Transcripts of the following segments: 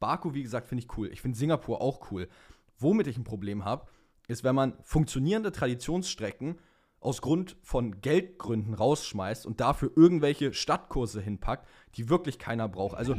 Baku, wie gesagt, finde ich cool. Ich finde Singapur auch cool. Womit ich ein Problem habe, ist, wenn man funktionierende Traditionsstrecken aus Grund von Geldgründen rausschmeißt und dafür irgendwelche Stadtkurse hinpackt, die wirklich keiner braucht. Also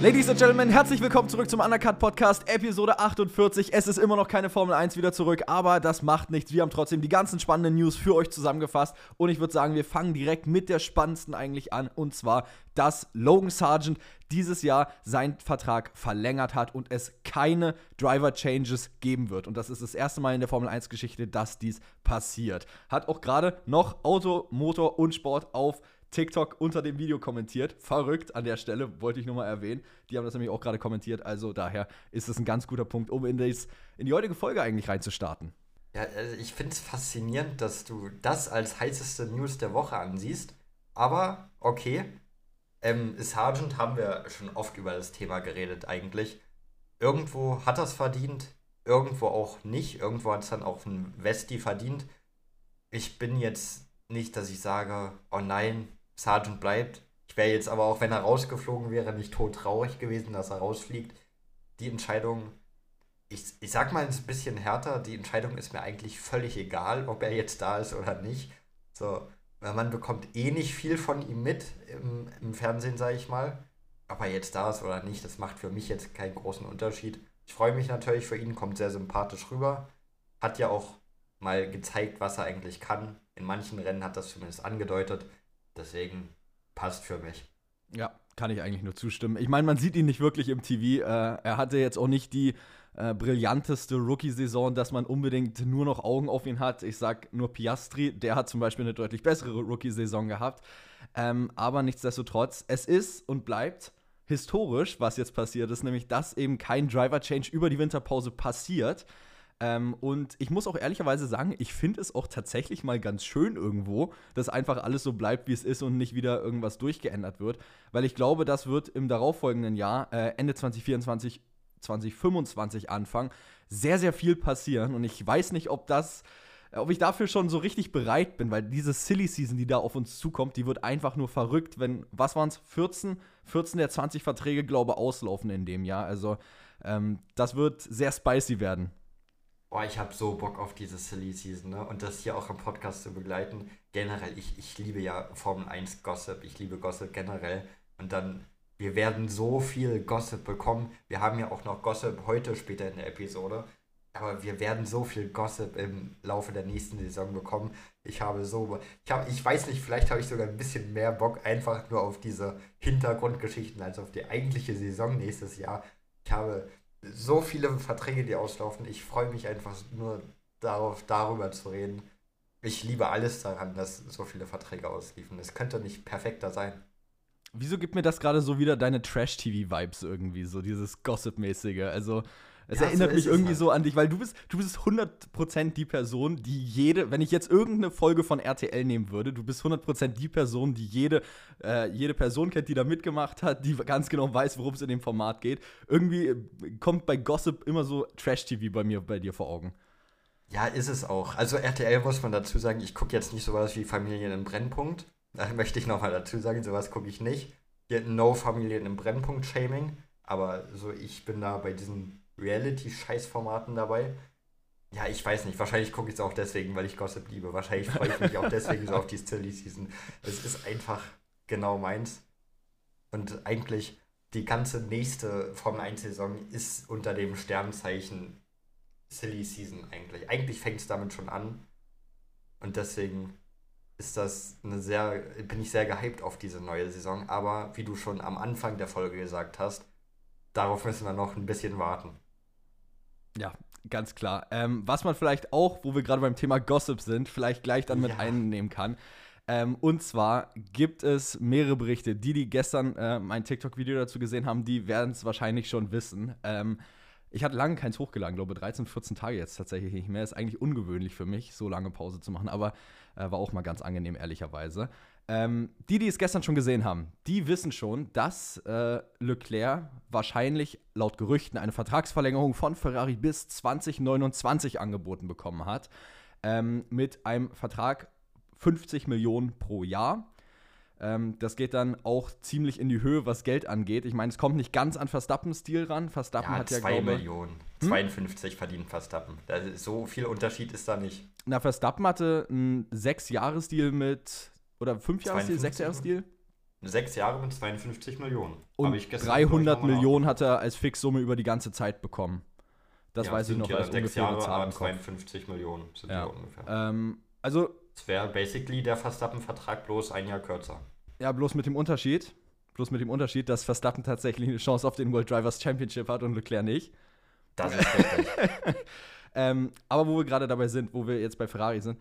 Ladies and Gentlemen, herzlich willkommen zurück zum Undercut Podcast, Episode 48. Es ist immer noch keine Formel 1 wieder zurück, aber das macht nichts. Wir haben trotzdem die ganzen spannenden News für euch zusammengefasst und ich würde sagen, wir fangen direkt mit der spannendsten eigentlich an und zwar, dass Logan Sargent dieses Jahr seinen Vertrag verlängert hat und es keine Driver Changes geben wird. Und das ist das erste Mal in der Formel 1 Geschichte, dass dies passiert. Hat auch gerade noch Auto, Motor und Sport auf TikTok unter dem Video kommentiert. Verrückt an der Stelle, wollte ich nur mal erwähnen. Die haben das nämlich auch gerade kommentiert. Also daher ist es ein ganz guter Punkt, um in, dies, in die heutige Folge eigentlich reinzustarten. Ja, also ich finde es faszinierend, dass du das als heißeste News der Woche ansiehst. Aber okay, ähm, Sargent haben wir schon oft über das Thema geredet eigentlich. Irgendwo hat es verdient, irgendwo auch nicht. Irgendwo hat es dann auch ein Westi verdient. Ich bin jetzt nicht, dass ich sage, oh nein, Sargent bleibt. Ich wäre jetzt aber auch, wenn er rausgeflogen wäre, nicht tot traurig gewesen, dass er rausfliegt. Die Entscheidung, ich, ich sag mal ein bisschen härter, die Entscheidung ist mir eigentlich völlig egal, ob er jetzt da ist oder nicht. So, weil man bekommt eh nicht viel von ihm mit im, im Fernsehen, sage ich mal. Ob er jetzt da ist oder nicht, das macht für mich jetzt keinen großen Unterschied. Ich freue mich natürlich für ihn, kommt sehr sympathisch rüber. Hat ja auch mal gezeigt, was er eigentlich kann. In manchen Rennen hat das zumindest angedeutet. Deswegen passt für mich. Ja, kann ich eigentlich nur zustimmen. Ich meine, man sieht ihn nicht wirklich im TV. Äh, er hatte jetzt auch nicht die äh, brillanteste Rookie-Saison, dass man unbedingt nur noch Augen auf ihn hat. Ich sag nur Piastri, der hat zum Beispiel eine deutlich bessere Rookie-Saison gehabt. Ähm, aber nichtsdestotrotz, es ist und bleibt historisch, was jetzt passiert ist, nämlich dass eben kein Driver-Change über die Winterpause passiert. Ähm, und ich muss auch ehrlicherweise sagen, ich finde es auch tatsächlich mal ganz schön irgendwo, dass einfach alles so bleibt, wie es ist und nicht wieder irgendwas durchgeändert wird. Weil ich glaube, das wird im darauffolgenden Jahr, äh, Ende 2024, 2025 anfangen, sehr, sehr viel passieren. Und ich weiß nicht, ob das äh, ob ich dafür schon so richtig bereit bin, weil diese Silly Season, die da auf uns zukommt, die wird einfach nur verrückt, wenn, was waren es, 14, 14 der 20 Verträge, glaube ich, auslaufen in dem Jahr. Also ähm, das wird sehr spicy werden. Boah, ich habe so Bock auf diese Silly Season, ne? Und das hier auch im Podcast zu begleiten. Generell, ich, ich liebe ja Formel 1 Gossip, ich liebe Gossip generell. Und dann, wir werden so viel Gossip bekommen. Wir haben ja auch noch Gossip heute später in der Episode. Aber wir werden so viel Gossip im Laufe der nächsten Saison bekommen. Ich habe so, ich habe, ich weiß nicht, vielleicht habe ich sogar ein bisschen mehr Bock einfach nur auf diese Hintergrundgeschichten als auf die eigentliche Saison nächstes Jahr. Ich habe so viele Verträge, die auslaufen. Ich freue mich einfach nur darauf, darüber zu reden. Ich liebe alles daran, dass so viele Verträge ausliefen. Es könnte nicht perfekter sein. Wieso gibt mir das gerade so wieder deine Trash-TV-Vibes irgendwie, so dieses Gossip-mäßige? Also, es ja, erinnert so mich irgendwie halt. so an dich, weil du bist, du bist 100% die Person, die jede, wenn ich jetzt irgendeine Folge von RTL nehmen würde, du bist 100% die Person, die jede, äh, jede Person kennt, die da mitgemacht hat, die ganz genau weiß, worum es in dem Format geht. Irgendwie äh, kommt bei Gossip immer so Trash-TV bei mir, bei dir vor Augen. Ja, ist es auch. Also RTL muss man dazu sagen, ich gucke jetzt nicht sowas wie Familien im Brennpunkt. Da möchte ich nochmal dazu sagen, sowas gucke ich nicht. No Familien im Brennpunkt-Shaming. Aber so, ich bin da bei diesen Reality-Scheißformaten dabei. Ja, ich weiß nicht. Wahrscheinlich gucke ich es auch deswegen, weil ich Gossip liebe. Wahrscheinlich freue ich mich auch deswegen so auf die Silly Season. Es ist einfach genau meins. Und eigentlich die ganze nächste Formel 1-Saison ist unter dem Sternzeichen Silly Season eigentlich. Eigentlich fängt es damit schon an. Und deswegen ist das eine sehr, bin ich sehr gehypt auf diese neue Saison. Aber wie du schon am Anfang der Folge gesagt hast, darauf müssen wir noch ein bisschen warten. Ja, ganz klar. Ähm, was man vielleicht auch, wo wir gerade beim Thema Gossip sind, vielleicht gleich dann mit ja. einnehmen kann. Ähm, und zwar gibt es mehrere Berichte. Die, die gestern äh, mein TikTok-Video dazu gesehen haben, die werden es wahrscheinlich schon wissen. Ähm, ich hatte lange keins hochgeladen, glaube 13, 14 Tage jetzt tatsächlich nicht mehr. Ist eigentlich ungewöhnlich für mich, so lange Pause zu machen, aber äh, war auch mal ganz angenehm, ehrlicherweise. Ähm, die, die es gestern schon gesehen haben, die wissen schon, dass äh, Leclerc wahrscheinlich laut Gerüchten eine Vertragsverlängerung von Ferrari bis 2029 angeboten bekommen hat. Ähm, mit einem Vertrag 50 Millionen pro Jahr. Ähm, das geht dann auch ziemlich in die Höhe, was Geld angeht. Ich meine, es kommt nicht ganz an Verstappens Stil ran. Verstappen ja, hat ja, 2 Millionen. Hm? 52 verdient Verstappen. Ist, so viel Unterschied ist da nicht. Na, Verstappen hatte einen 6-Jahres-Deal mit, oder 5-Jahres-Deal, 6-Jahres-Deal? Sechs Jahre mit 52 Millionen. Und 300 Millionen hat er als Fixsumme über die ganze Zeit bekommen. Das ja, weiß ich noch als ungefähre Zahl 52 Millionen sind ja. ungefähr. Ähm, also es wäre basically der Verstappen-Vertrag bloß ein Jahr kürzer. Ja, bloß mit dem Unterschied, bloß mit dem Unterschied, dass Verstappen tatsächlich eine Chance auf den World Drivers Championship hat und Leclerc nicht. Das ist richtig. ähm, aber wo wir gerade dabei sind, wo wir jetzt bei Ferrari sind,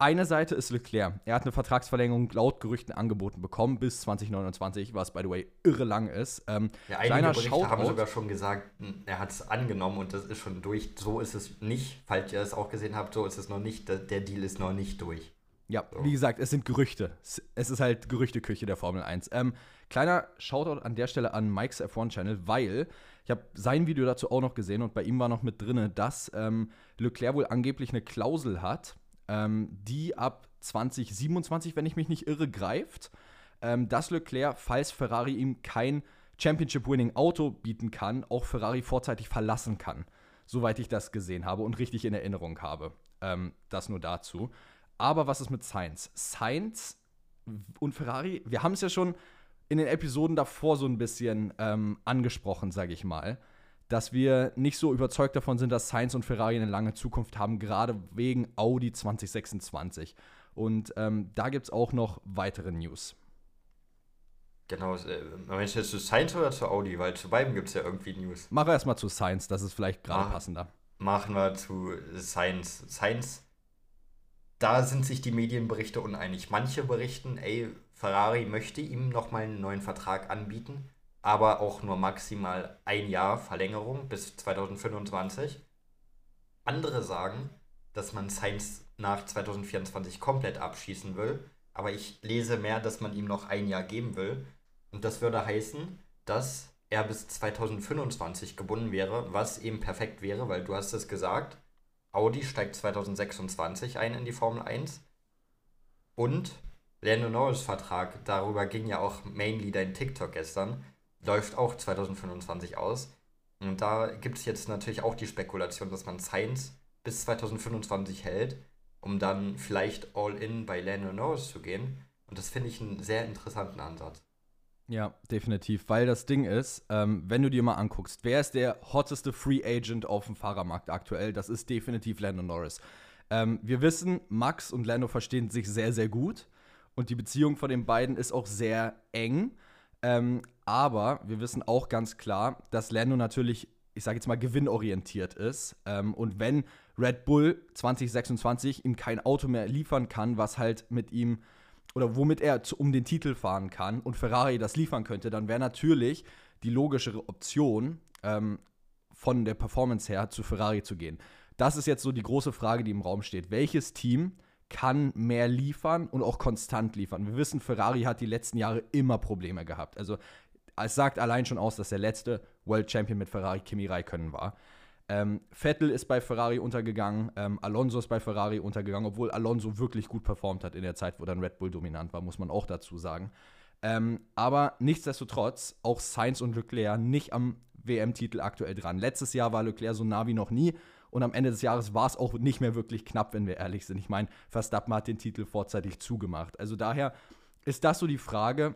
eine Seite ist Leclerc. Er hat eine Vertragsverlängerung laut Gerüchten angeboten bekommen bis 2029, was by the way irre lang ist. Ähm, ja, einige Berichte haben sogar schon gesagt, hm, er hat es angenommen und das ist schon durch. So ist es nicht, falls ihr es auch gesehen habt, so ist es noch nicht. Der Deal ist noch nicht durch. Ja, so. wie gesagt, es sind Gerüchte. Es ist halt Gerüchteküche der Formel 1. Ähm, kleiner Shoutout an der Stelle an Mike's F1 Channel, weil ich habe sein Video dazu auch noch gesehen und bei ihm war noch mit drin, dass ähm, Leclerc wohl angeblich eine Klausel hat, ähm, die ab 2027, wenn ich mich nicht irre, greift, ähm, dass Leclerc, falls Ferrari ihm kein Championship-Winning-Auto bieten kann, auch Ferrari vorzeitig verlassen kann. Soweit ich das gesehen habe und richtig in Erinnerung habe. Ähm, das nur dazu. Aber was ist mit Sainz? Sainz und Ferrari, wir haben es ja schon in den Episoden davor so ein bisschen ähm, angesprochen, sage ich mal dass wir nicht so überzeugt davon sind, dass Sainz und Ferrari eine lange Zukunft haben, gerade wegen Audi 2026. Und ähm, da gibt es auch noch weitere News. Genau, äh, meinst du jetzt zu Sainz oder zu Audi? Weil zu beiden gibt es ja irgendwie News. Mach erstmal zu Sainz, das ist vielleicht gerade passender. Machen wir zu Sainz. Sainz, da sind sich die Medienberichte uneinig. Manche berichten, ey, Ferrari möchte ihm nochmal einen neuen Vertrag anbieten aber auch nur maximal ein Jahr Verlängerung bis 2025. Andere sagen, dass man Sainz nach 2024 komplett abschießen will, aber ich lese mehr, dass man ihm noch ein Jahr geben will. Und das würde heißen, dass er bis 2025 gebunden wäre, was eben perfekt wäre, weil du hast es gesagt, Audi steigt 2026 ein in die Formel 1 und Lando Norris Vertrag, darüber ging ja auch mainly dein TikTok gestern, läuft auch 2025 aus. Und da gibt es jetzt natürlich auch die Spekulation, dass man Science bis 2025 hält, um dann vielleicht All-In bei Lando Norris zu gehen. Und das finde ich einen sehr interessanten Ansatz. Ja, definitiv, weil das Ding ist, ähm, wenn du dir mal anguckst, wer ist der hotteste Free Agent auf dem Fahrermarkt aktuell? Das ist definitiv Lando Norris. Ähm, wir wissen, Max und Lando verstehen sich sehr, sehr gut und die Beziehung von den beiden ist auch sehr eng. Ähm, aber wir wissen auch ganz klar, dass Lando natürlich, ich sage jetzt mal, gewinnorientiert ist. Ähm, und wenn Red Bull 2026 ihm kein Auto mehr liefern kann, was halt mit ihm oder womit er zu, um den Titel fahren kann und Ferrari das liefern könnte, dann wäre natürlich die logischere Option, ähm, von der Performance her zu Ferrari zu gehen. Das ist jetzt so die große Frage, die im Raum steht. Welches Team kann mehr liefern und auch konstant liefern. Wir wissen, Ferrari hat die letzten Jahre immer Probleme gehabt. Also es sagt allein schon aus, dass der letzte World Champion mit Ferrari Kimi Räikkönen war. Ähm, Vettel ist bei Ferrari untergegangen, ähm, Alonso ist bei Ferrari untergegangen, obwohl Alonso wirklich gut performt hat in der Zeit, wo dann Red Bull dominant war, muss man auch dazu sagen. Ähm, aber nichtsdestotrotz, auch Sainz und Leclerc nicht am WM-Titel aktuell dran. Letztes Jahr war Leclerc so nah wie noch nie und am Ende des Jahres war es auch nicht mehr wirklich knapp, wenn wir ehrlich sind. Ich meine, Verstappen hat den Titel vorzeitig zugemacht. Also daher ist das so die Frage,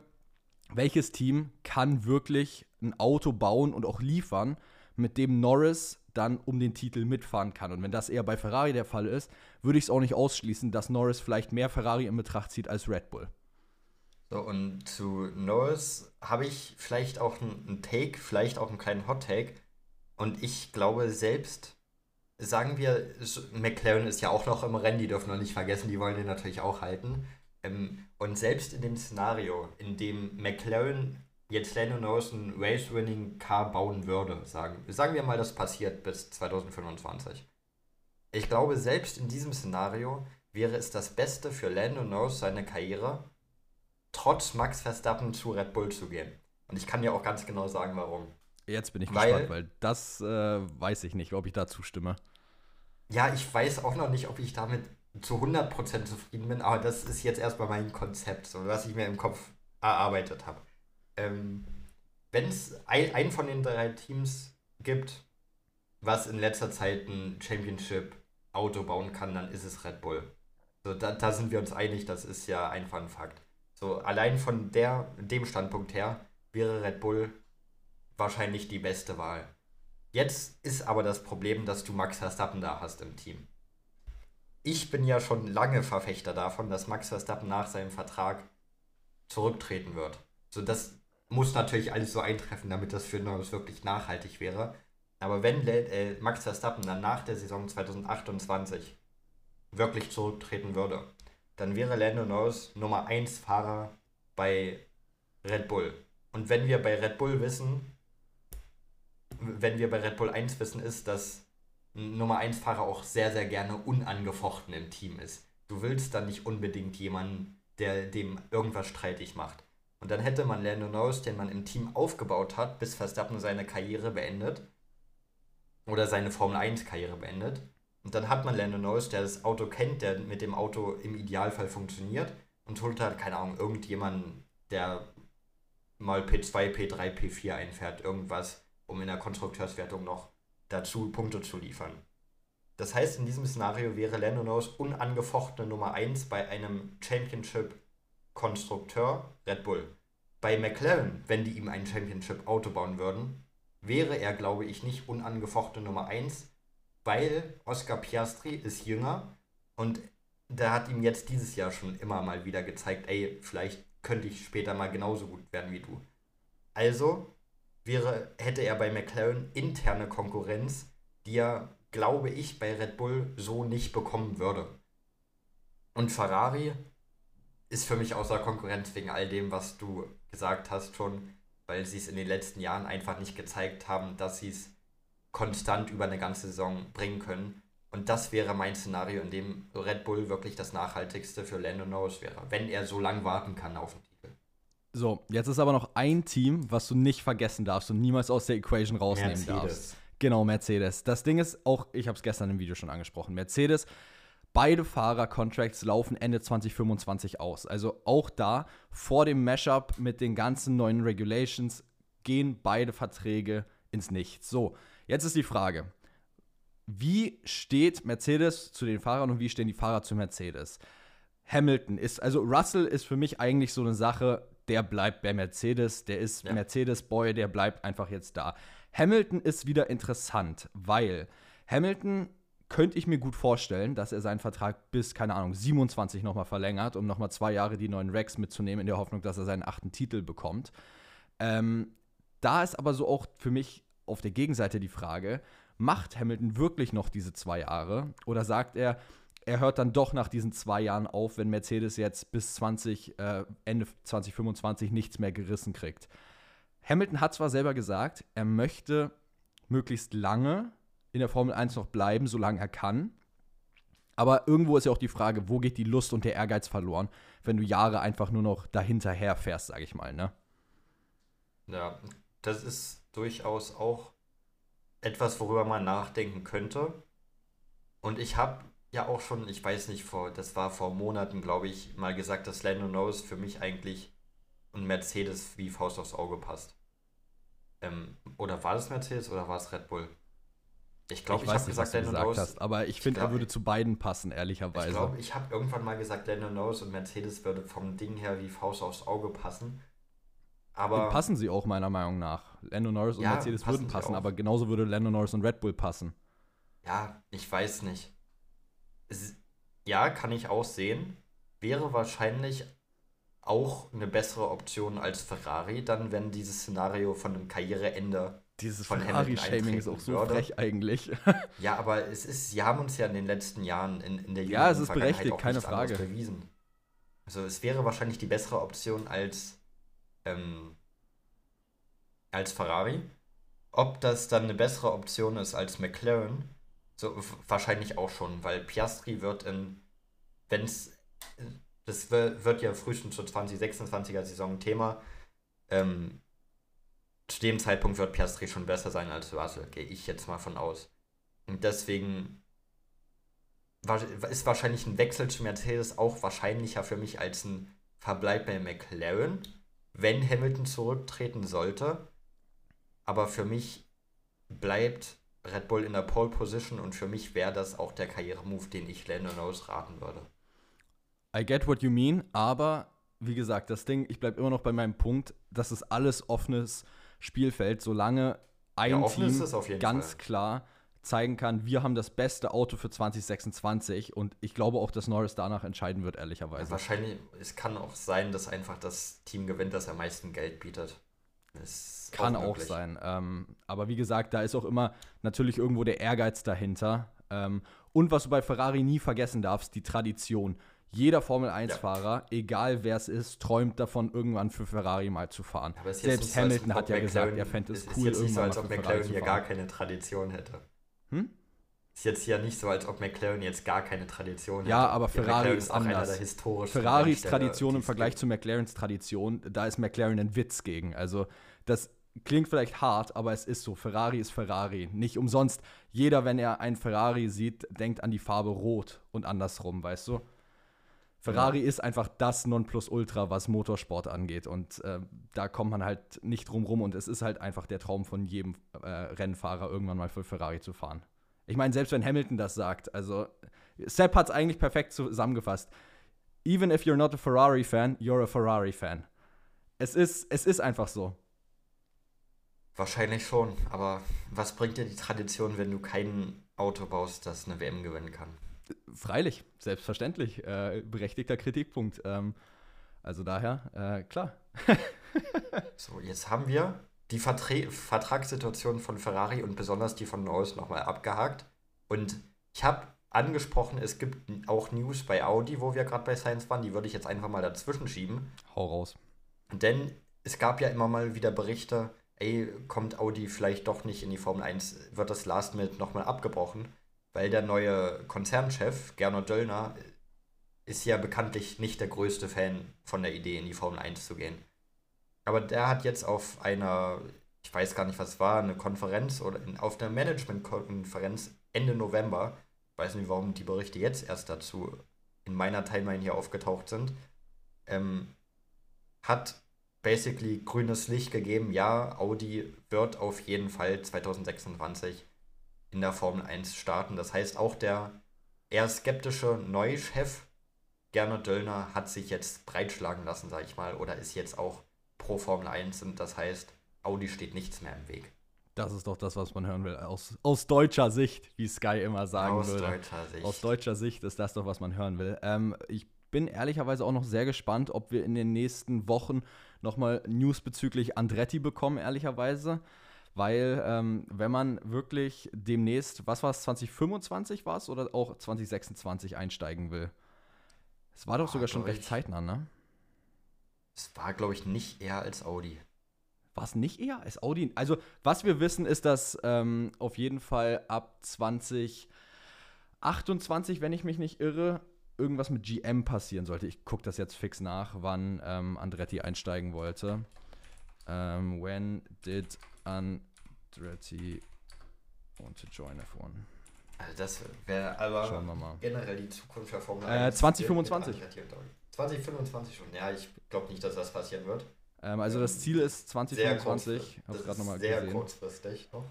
welches Team kann wirklich ein Auto bauen und auch liefern, mit dem Norris dann um den Titel mitfahren kann. Und wenn das eher bei Ferrari der Fall ist, würde ich es auch nicht ausschließen, dass Norris vielleicht mehr Ferrari in Betracht zieht als Red Bull. So, und zu Norris habe ich vielleicht auch einen Take, vielleicht auch einen kleinen Hot Take. Und ich glaube selbst, sagen wir, McLaren ist ja auch noch im Rennen, die dürfen wir nicht vergessen, die wollen den natürlich auch halten. Ähm, und selbst in dem Szenario, in dem McLaren jetzt Lando Norris ein Race-Winning-Car bauen würde, sagen, sagen wir mal, das passiert bis 2025. Ich glaube, selbst in diesem Szenario wäre es das Beste für Lando Norris seine Karriere, trotz Max Verstappen zu Red Bull zu gehen. Und ich kann dir auch ganz genau sagen, warum. Jetzt bin ich weil, gespannt, weil das äh, weiß ich nicht, ob ich da zustimme. Ja, ich weiß auch noch nicht, ob ich damit zu 100% zufrieden bin, aber das ist jetzt erstmal mein Konzept, so was ich mir im Kopf erarbeitet habe. Ähm, Wenn es ein, ein von den drei Teams gibt, was in letzter Zeit ein Championship-Auto bauen kann, dann ist es Red Bull. So, da, da sind wir uns einig, das ist ja einfach ein Fakt. So, allein von der, dem Standpunkt her wäre Red Bull wahrscheinlich die beste Wahl. Jetzt ist aber das Problem, dass du Max Verstappen da hast im Team. Ich bin ja schon lange Verfechter davon, dass Max Verstappen nach seinem Vertrag zurücktreten wird. So, das muss natürlich alles so eintreffen, damit das für Norris wirklich nachhaltig wäre. Aber wenn äh, Max Verstappen dann nach der Saison 2028 wirklich zurücktreten würde, dann wäre Lando Norris Nummer 1 Fahrer bei Red Bull. Und wenn wir bei Red Bull wissen, wenn wir bei Red Bull 1 wissen, ist, dass ein Nummer 1 Fahrer auch sehr, sehr gerne unangefochten im Team ist. Du willst dann nicht unbedingt jemanden, der dem irgendwas streitig macht. Und dann hätte man Lando Norris, den man im Team aufgebaut hat, bis Verstappen seine Karriere beendet. Oder seine Formel 1 Karriere beendet. Und dann hat man Lando Norris, der das Auto kennt, der mit dem Auto im Idealfall funktioniert. Und holt halt, keine Ahnung, irgendjemanden, der mal P2, P3, P4 einfährt, irgendwas, um in der Konstrukteurswertung noch dazu Punkte zu liefern. Das heißt, in diesem Szenario wäre Lando Norris unangefochtene Nummer 1 bei einem Championship-Konstrukteur Red Bull. Bei McLaren, wenn die ihm ein Championship-Auto bauen würden, wäre er, glaube ich, nicht unangefochtene Nummer 1, weil Oscar Piastri ist jünger und der hat ihm jetzt dieses Jahr schon immer mal wieder gezeigt, ey, vielleicht könnte ich später mal genauso gut werden wie du. Also wäre, hätte er bei McLaren interne Konkurrenz, die er, glaube ich, bei Red Bull so nicht bekommen würde. Und Ferrari ist für mich außer Konkurrenz wegen all dem, was du gesagt hast schon, weil sie es in den letzten Jahren einfach nicht gezeigt haben, dass sie es konstant über eine ganze Saison bringen können. Und das wäre mein Szenario, in dem Red Bull wirklich das nachhaltigste für Lando Norris wäre, wenn er so lange warten kann auf Titel. So, jetzt ist aber noch ein Team, was du nicht vergessen darfst und niemals aus der Equation rausnehmen Mercedes. darfst. Genau, Mercedes. Das Ding ist auch, ich habe es gestern im Video schon angesprochen, Mercedes, beide Fahrer-Contracts laufen Ende 2025 aus. Also auch da, vor dem Mashup mit den ganzen neuen Regulations, gehen beide Verträge ins Nichts. So, jetzt ist die Frage, wie steht Mercedes zu den Fahrern und wie stehen die Fahrer zu Mercedes? Hamilton ist, also Russell ist für mich eigentlich so eine Sache, der bleibt bei Mercedes, der ist Ja. Mercedes-Boy, der bleibt einfach jetzt da. Hamilton ist wieder interessant, weil Hamilton könnte ich mir gut vorstellen, dass er seinen Vertrag bis, keine Ahnung, 27 nochmal verlängert, um nochmal zwei Jahre die neuen Regs mitzunehmen, in der Hoffnung, dass er seinen achten Titel bekommt. Ähm, da ist aber so auch für mich auf der Gegenseite die Frage, macht Hamilton wirklich noch diese zwei Jahre oder sagt er, er hört dann doch nach diesen zwei Jahren auf, wenn Mercedes jetzt bis 20, äh, Ende 2025 nichts mehr gerissen kriegt. Hamilton hat zwar selber gesagt, er möchte möglichst lange in der Formel 1 noch bleiben, solange er kann. Aber irgendwo ist ja auch die Frage, wo geht die Lust und der Ehrgeiz verloren, wenn du Jahre einfach nur noch dahinterher fährst, sag ich mal, ne? Ja, das ist durchaus auch etwas, worüber man nachdenken könnte. Und ich habe ja auch schon, ich weiß nicht, vor, das war vor Monaten, glaube ich, mal gesagt, dass Lando Norris für mich eigentlich und Mercedes wie Faust aufs Auge passt. Ähm, oder war das Mercedes oder war es Red Bull? Ich glaube, ich, weiß habe gesagt, du Lando Norris. hast, aber ich finde, er würde zu beiden passen, Ich ehrlicherweise. glaube, ich habe irgendwann mal gesagt, Lando Norris und Mercedes würde vom Ding her wie Faust aufs Auge passen. Aber Und passen sie auch meiner Meinung nach. Lando Norris und Ja, Mercedes passen würden passen, aber genauso würde Lando Norris und Red Bull passen. Ja, ich weiß nicht. Ja, kann ich auch sehen. Wäre wahrscheinlich auch eine bessere Option als Ferrari, dann, wenn dieses Szenario von einem Karriereende. Dieses Ferrari-Shaming ist auch so würde. frech eigentlich. Ja, aber es ist, sie haben uns ja in den letzten Jahren in, in der Ja, es ist berechtigt, keine Frage. bewiesen. Also es wäre wahrscheinlich die bessere Option als, ähm, als Ferrari. Ob das dann eine bessere Option ist als McLaren, so wahrscheinlich auch schon, weil Piastri wird in, wenn es, das wi- wird ja frühestens zur 2026er Saison Thema, ähm, zu dem Zeitpunkt wird Piastri schon besser sein als Russell, gehe ich jetzt mal von aus. Und deswegen ist wahrscheinlich ein Wechsel zu Mercedes auch wahrscheinlicher für mich als ein Verbleib bei McLaren, wenn Hamilton zurücktreten sollte. Aber für mich bleibt Red Bull in der Pole Position und für mich wäre das auch der Karrieremove, den ich Lando Norris raten würde. I get what you mean, aber wie gesagt, das Ding, ich bleibe immer noch bei meinem Punkt, das ist alles offenes Spielfeld, solange ein ja, Team ganz Fall. klar zeigen kann, wir haben das beste Auto für 2026 und ich glaube auch, dass Norris danach entscheiden wird, ehrlicherweise. Ja, wahrscheinlich, es kann auch sein, dass einfach das Team gewinnt, das am meisten Geld bietet. Das kann auch, auch sein. Ähm, aber wie gesagt, da ist auch immer natürlich irgendwo der Ehrgeiz dahinter. Ähm, und was du bei Ferrari nie vergessen darfst, die Tradition. Jeder Formel 1-Fahrer, ja. egal wer es ist, träumt davon, irgendwann für Ferrari mal zu fahren. Selbst Hamilton so, hat ja McLaren, gesagt, er fände es cool, ist jetzt nicht so, als ob McLaren hier gar keine Tradition hätte. Hm? Ist jetzt ja nicht so, als ob McLaren jetzt gar keine Tradition hätte. Ja, aber Ferrari ist anders. Ferraris Tradition im Vergleich zu McLarens Tradition, da ist McLaren ein Witz gegen. Also das klingt vielleicht hart, aber es ist so. Ferrari ist Ferrari. Nicht umsonst. Jeder, wenn er ein Ferrari sieht, denkt an die Farbe Rot und andersrum, weißt du? Ferrari ja. ist einfach das Nonplusultra, was Motorsport angeht. Und äh, da kommt man halt nicht drum rum. Und es ist halt einfach der Traum von jedem äh, Rennfahrer, irgendwann mal für Ferrari zu fahren. Ich meine, selbst wenn Hamilton das sagt, also Sepp hat es eigentlich perfekt zusammengefasst. Even if you're not a Ferrari-Fan, you're a Ferrari-Fan. Es ist, es ist einfach so. Wahrscheinlich schon, aber was bringt dir die Tradition, wenn du kein Auto baust, das eine WM gewinnen kann? Freilich, selbstverständlich. Äh, berechtigter Kritikpunkt. Ähm, also daher, äh, klar. so, jetzt haben wir die Vertre Vertragssituation von Ferrari und besonders die von Norris nochmal abgehakt. Und ich habe angesprochen, es gibt auch News bei Audi, wo wir gerade bei Science waren. Die würde ich jetzt einfach mal dazwischen schieben. Hau raus. Denn es gab ja immer mal wieder Berichte, ey, kommt Audi vielleicht doch nicht in die Formel 1, wird das Last Minute nochmal abgebrochen, weil der neue Konzernchef, Gernot Döllner, ist ja bekanntlich nicht der größte Fan von der Idee, in die Formel 1 zu gehen. Aber der hat jetzt auf einer, ich weiß gar nicht, was war, eine Konferenz oder in, auf der Management-Konferenz Ende November, ich weiß nicht, warum die Berichte jetzt erst dazu in meiner Timeline hier aufgetaucht sind, ähm, hat basically grünes Licht gegeben, ja, Audi wird auf jeden Fall 2026 in der Formel 1 starten. Das heißt, auch der eher skeptische neue Chef Gernot Döllner hat sich jetzt breitschlagen lassen, sage ich mal, oder ist jetzt auch pro Formel 1 und das heißt, Audi steht nichts mehr im Weg. Das ist doch das, was man hören will. Aus, aus deutscher Sicht, wie Sky immer sagen aus würde. Aus deutscher Sicht. Aus deutscher Sicht ist das doch, was man hören will. Ähm, ich bin ehrlicherweise auch noch sehr gespannt, ob wir in den nächsten Wochen nochmal News bezüglich Andretti bekommen, ehrlicherweise. Weil, ähm, wenn man wirklich demnächst, was war es, 2025 war es oder auch 2026 einsteigen will? Es war doch sogar schon recht zeitnah, ne? Es war, glaube ich, nicht eher als Audi. War es nicht eher als Audi? Also, was wir wissen, ist, dass ähm, auf jeden Fall ab 2028, wenn ich mich nicht irre, irgendwas mit GM passieren sollte. Ich gucke das jetzt fix nach, wann ähm, Andretti einsteigen wollte. Ähm, when did Andretti want to join F1? Also das wäre aber generell die Zukunft der Formel 1. Äh, 2025. 2025 schon. Ja, ich glaube nicht, dass das passieren wird. Ähm, also das Ziel ist 2025. Sehr, kurzfristig. sehr gesehen. kurzfristig noch.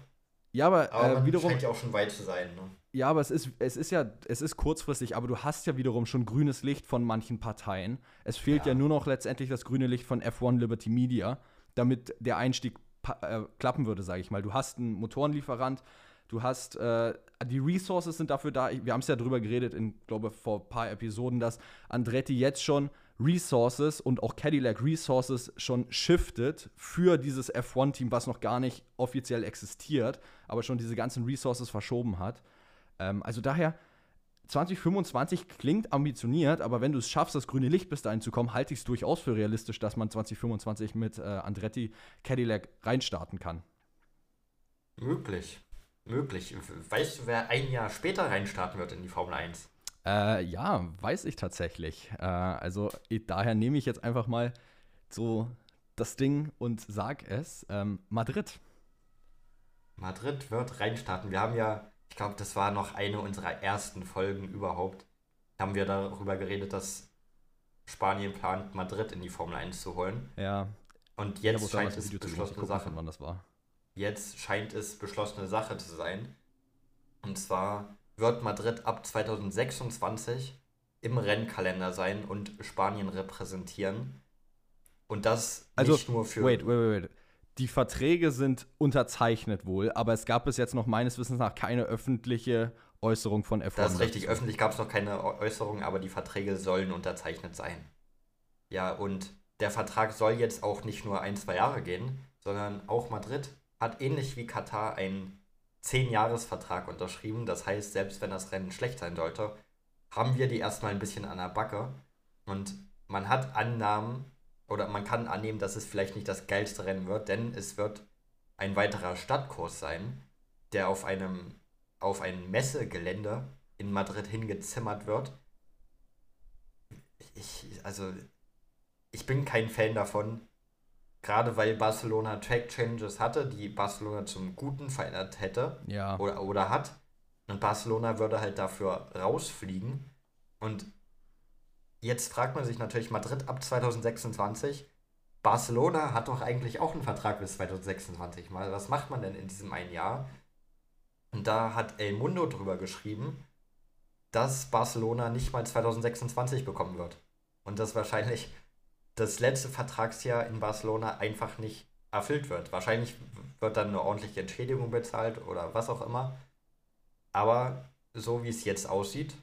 Ja, aber, aber äh, wiederum. scheint ja auch schon weit zu sein, ne? Ja, aber es ist, es ist ja, es ist kurzfristig, aber du hast ja wiederum schon grünes Licht von manchen Parteien. Es fehlt ja, ja nur noch letztendlich das grüne Licht von F1 Liberty Media, damit der Einstieg äh, klappen würde, sage ich mal. Du hast einen Motorenlieferant, du hast äh, die Resources sind dafür da. Wir haben es ja drüber geredet, in glaube vor ein paar Episoden, dass Andretti jetzt schon Resources und auch Cadillac Resources schon shiftet für dieses F1-Team, was noch gar nicht offiziell existiert, aber schon diese ganzen Resources verschoben hat. Ähm, also daher, 2025 klingt ambitioniert, aber wenn du es schaffst, das grüne Licht bis dahin zu kommen, halte ich es durchaus für realistisch, dass man 2025 mit äh, Andretti Cadillac reinstarten kann. Möglich. Möglich. Weißt du, wer ein Jahr später reinstarten wird in die Formel 1? Äh, ja, weiß ich tatsächlich. Äh, also daher nehme ich jetzt einfach mal so das Ding und sag es. Ähm, Madrid. Madrid wird reinstarten. Wir haben ja ich glaube, das war noch eine unserer ersten Folgen überhaupt, haben wir darüber geredet, dass Spanien plant, Madrid in die Formel 1 zu holen. Ja. Und jetzt ja, scheint es beschlossene Sache. Wann das war. Jetzt scheint es beschlossene Sache zu sein. Und zwar wird Madrid ab 2026 im Rennkalender sein und Spanien repräsentieren. Und das also, nicht nur für. Wait, wait, wait. Die Verträge sind unterzeichnet wohl, aber es gab bis jetzt noch meines Wissens nach keine öffentliche Äußerung von F1. Das ist richtig, öffentlich gab es noch keine Äußerung, aber die Verträge sollen unterzeichnet sein. Ja, und der Vertrag soll jetzt auch nicht nur ein, zwei Jahre gehen, sondern auch Madrid hat ähnlich wie Katar einen 10-Jahres-Vertrag unterschrieben. Das heißt, selbst wenn das Rennen schlecht sein sollte, haben wir die erstmal ein bisschen an der Backe. Und man hat Annahmen oder man kann annehmen, dass es vielleicht nicht das geilste Rennen wird, denn es wird ein weiterer Stadtkurs sein, der auf einem auf ein Messegelände in Madrid hingezimmert wird. Ich, also, ich bin kein Fan davon, gerade weil Barcelona Track Changes hatte, die Barcelona zum Guten verändert hätte ja. oder, oder hat. Und Barcelona würde halt dafür rausfliegen. Und jetzt fragt man sich natürlich Madrid ab 2026. Barcelona hat doch eigentlich auch einen Vertrag bis 2026 mal. Was macht man denn in diesem einen Jahr? Und da hat El Mundo drüber geschrieben, dass Barcelona nicht mal 2026 bekommen wird. Und dass wahrscheinlich das letzte Vertragsjahr in Barcelona einfach nicht erfüllt wird. Wahrscheinlich wird dann eine ordentliche Entschädigung bezahlt oder was auch immer. Aber so wie es jetzt aussieht,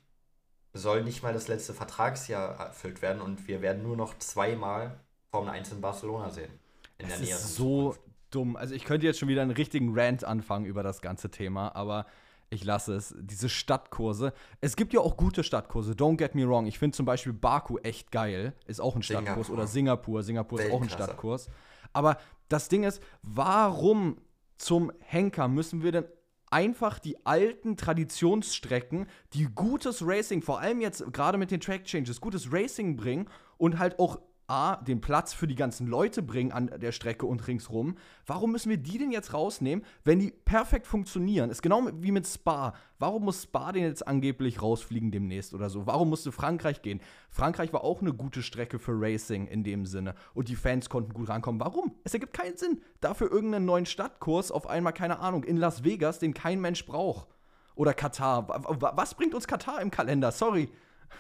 soll nicht mal das letzte Vertragsjahr erfüllt werden und wir werden nur noch zweimal Formel 1 in Barcelona sehen. In das ist so dumm. Also ich könnte jetzt schon wieder einen richtigen Rant anfangen über das ganze Thema, aber ich lasse es. Diese Stadtkurse. Es gibt ja auch gute Stadtkurse, don't get me wrong. Ich finde zum Beispiel Baku echt geil, ist auch ein Stadtkurs. Singapur. Oder Singapur. Singapur ist auch ein Stadtkurs. Aber das Ding ist, warum zum Henker müssen wir denn einfach die alten Traditionsstrecken, die gutes Racing, vor allem jetzt gerade mit den Track Changes, gutes Racing bringen und halt auch A, den Platz für die ganzen Leute bringen an der Strecke und ringsrum. Warum müssen wir die denn jetzt rausnehmen, wenn die perfekt funktionieren? Ist genau wie mit Spa. Warum muss Spa denn jetzt angeblich rausfliegen demnächst oder so? Warum musste Frankreich gehen? Frankreich war auch eine gute Strecke für Racing in dem Sinne und die Fans konnten gut rankommen. Warum? Es ergibt keinen Sinn. Dafür irgendeinen neuen Stadtkurs auf einmal, keine Ahnung, in Las Vegas, den kein Mensch braucht. Oder Katar. Was bringt uns Katar im Kalender? Sorry.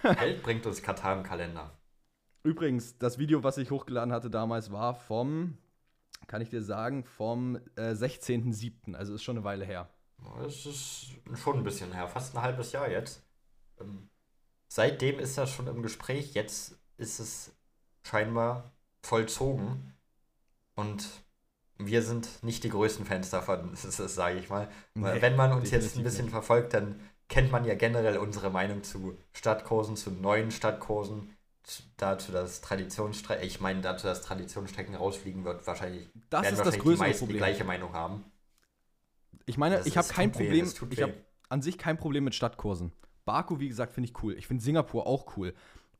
Geld bringt uns Katar im Kalender. Übrigens, das Video, was ich hochgeladen hatte damals, war vom, kann ich dir sagen, vom äh, 16.07. Also ist schon eine Weile her. Das ist schon ein bisschen her, fast ein halbes Jahr jetzt. Ähm, seitdem ist das schon im Gespräch. Jetzt ist es scheinbar vollzogen. Und wir sind nicht die größten Fans davon, sage ich mal. Nee, Wenn man uns jetzt ein bisschen nicht. verfolgt, dann kennt man ja generell unsere Meinung zu Stadtkursen, zu neuen Stadtkursen dazu, dass Traditionsstrecken, ich meine, dazu, dass Traditionsstrecken rausfliegen wird, wahrscheinlich das werden ist wahrscheinlich das größere die meisten Problem. die gleiche Meinung haben. Ich meine, das ich habe kein Problem, weh, ich habe an sich kein Problem mit Stadtkursen. Baku, wie gesagt, finde ich cool. Ich finde Singapur auch cool.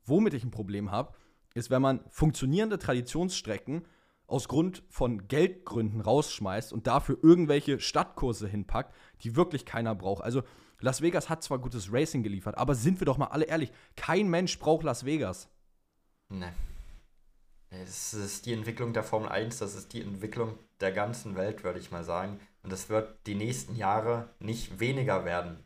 Womit ich ein Problem habe, ist, wenn man funktionierende Traditionsstrecken aus Grund von Geldgründen rausschmeißt und dafür irgendwelche Stadtkurse hinpackt, die wirklich keiner braucht. Also Las Vegas hat zwar gutes Racing geliefert, aber sind wir doch mal alle ehrlich, kein Mensch braucht Las Vegas. Ne. Das ist die Entwicklung der Formel 1, das ist die Entwicklung der ganzen Welt, würde ich mal sagen. Und das wird die nächsten Jahre nicht weniger werden.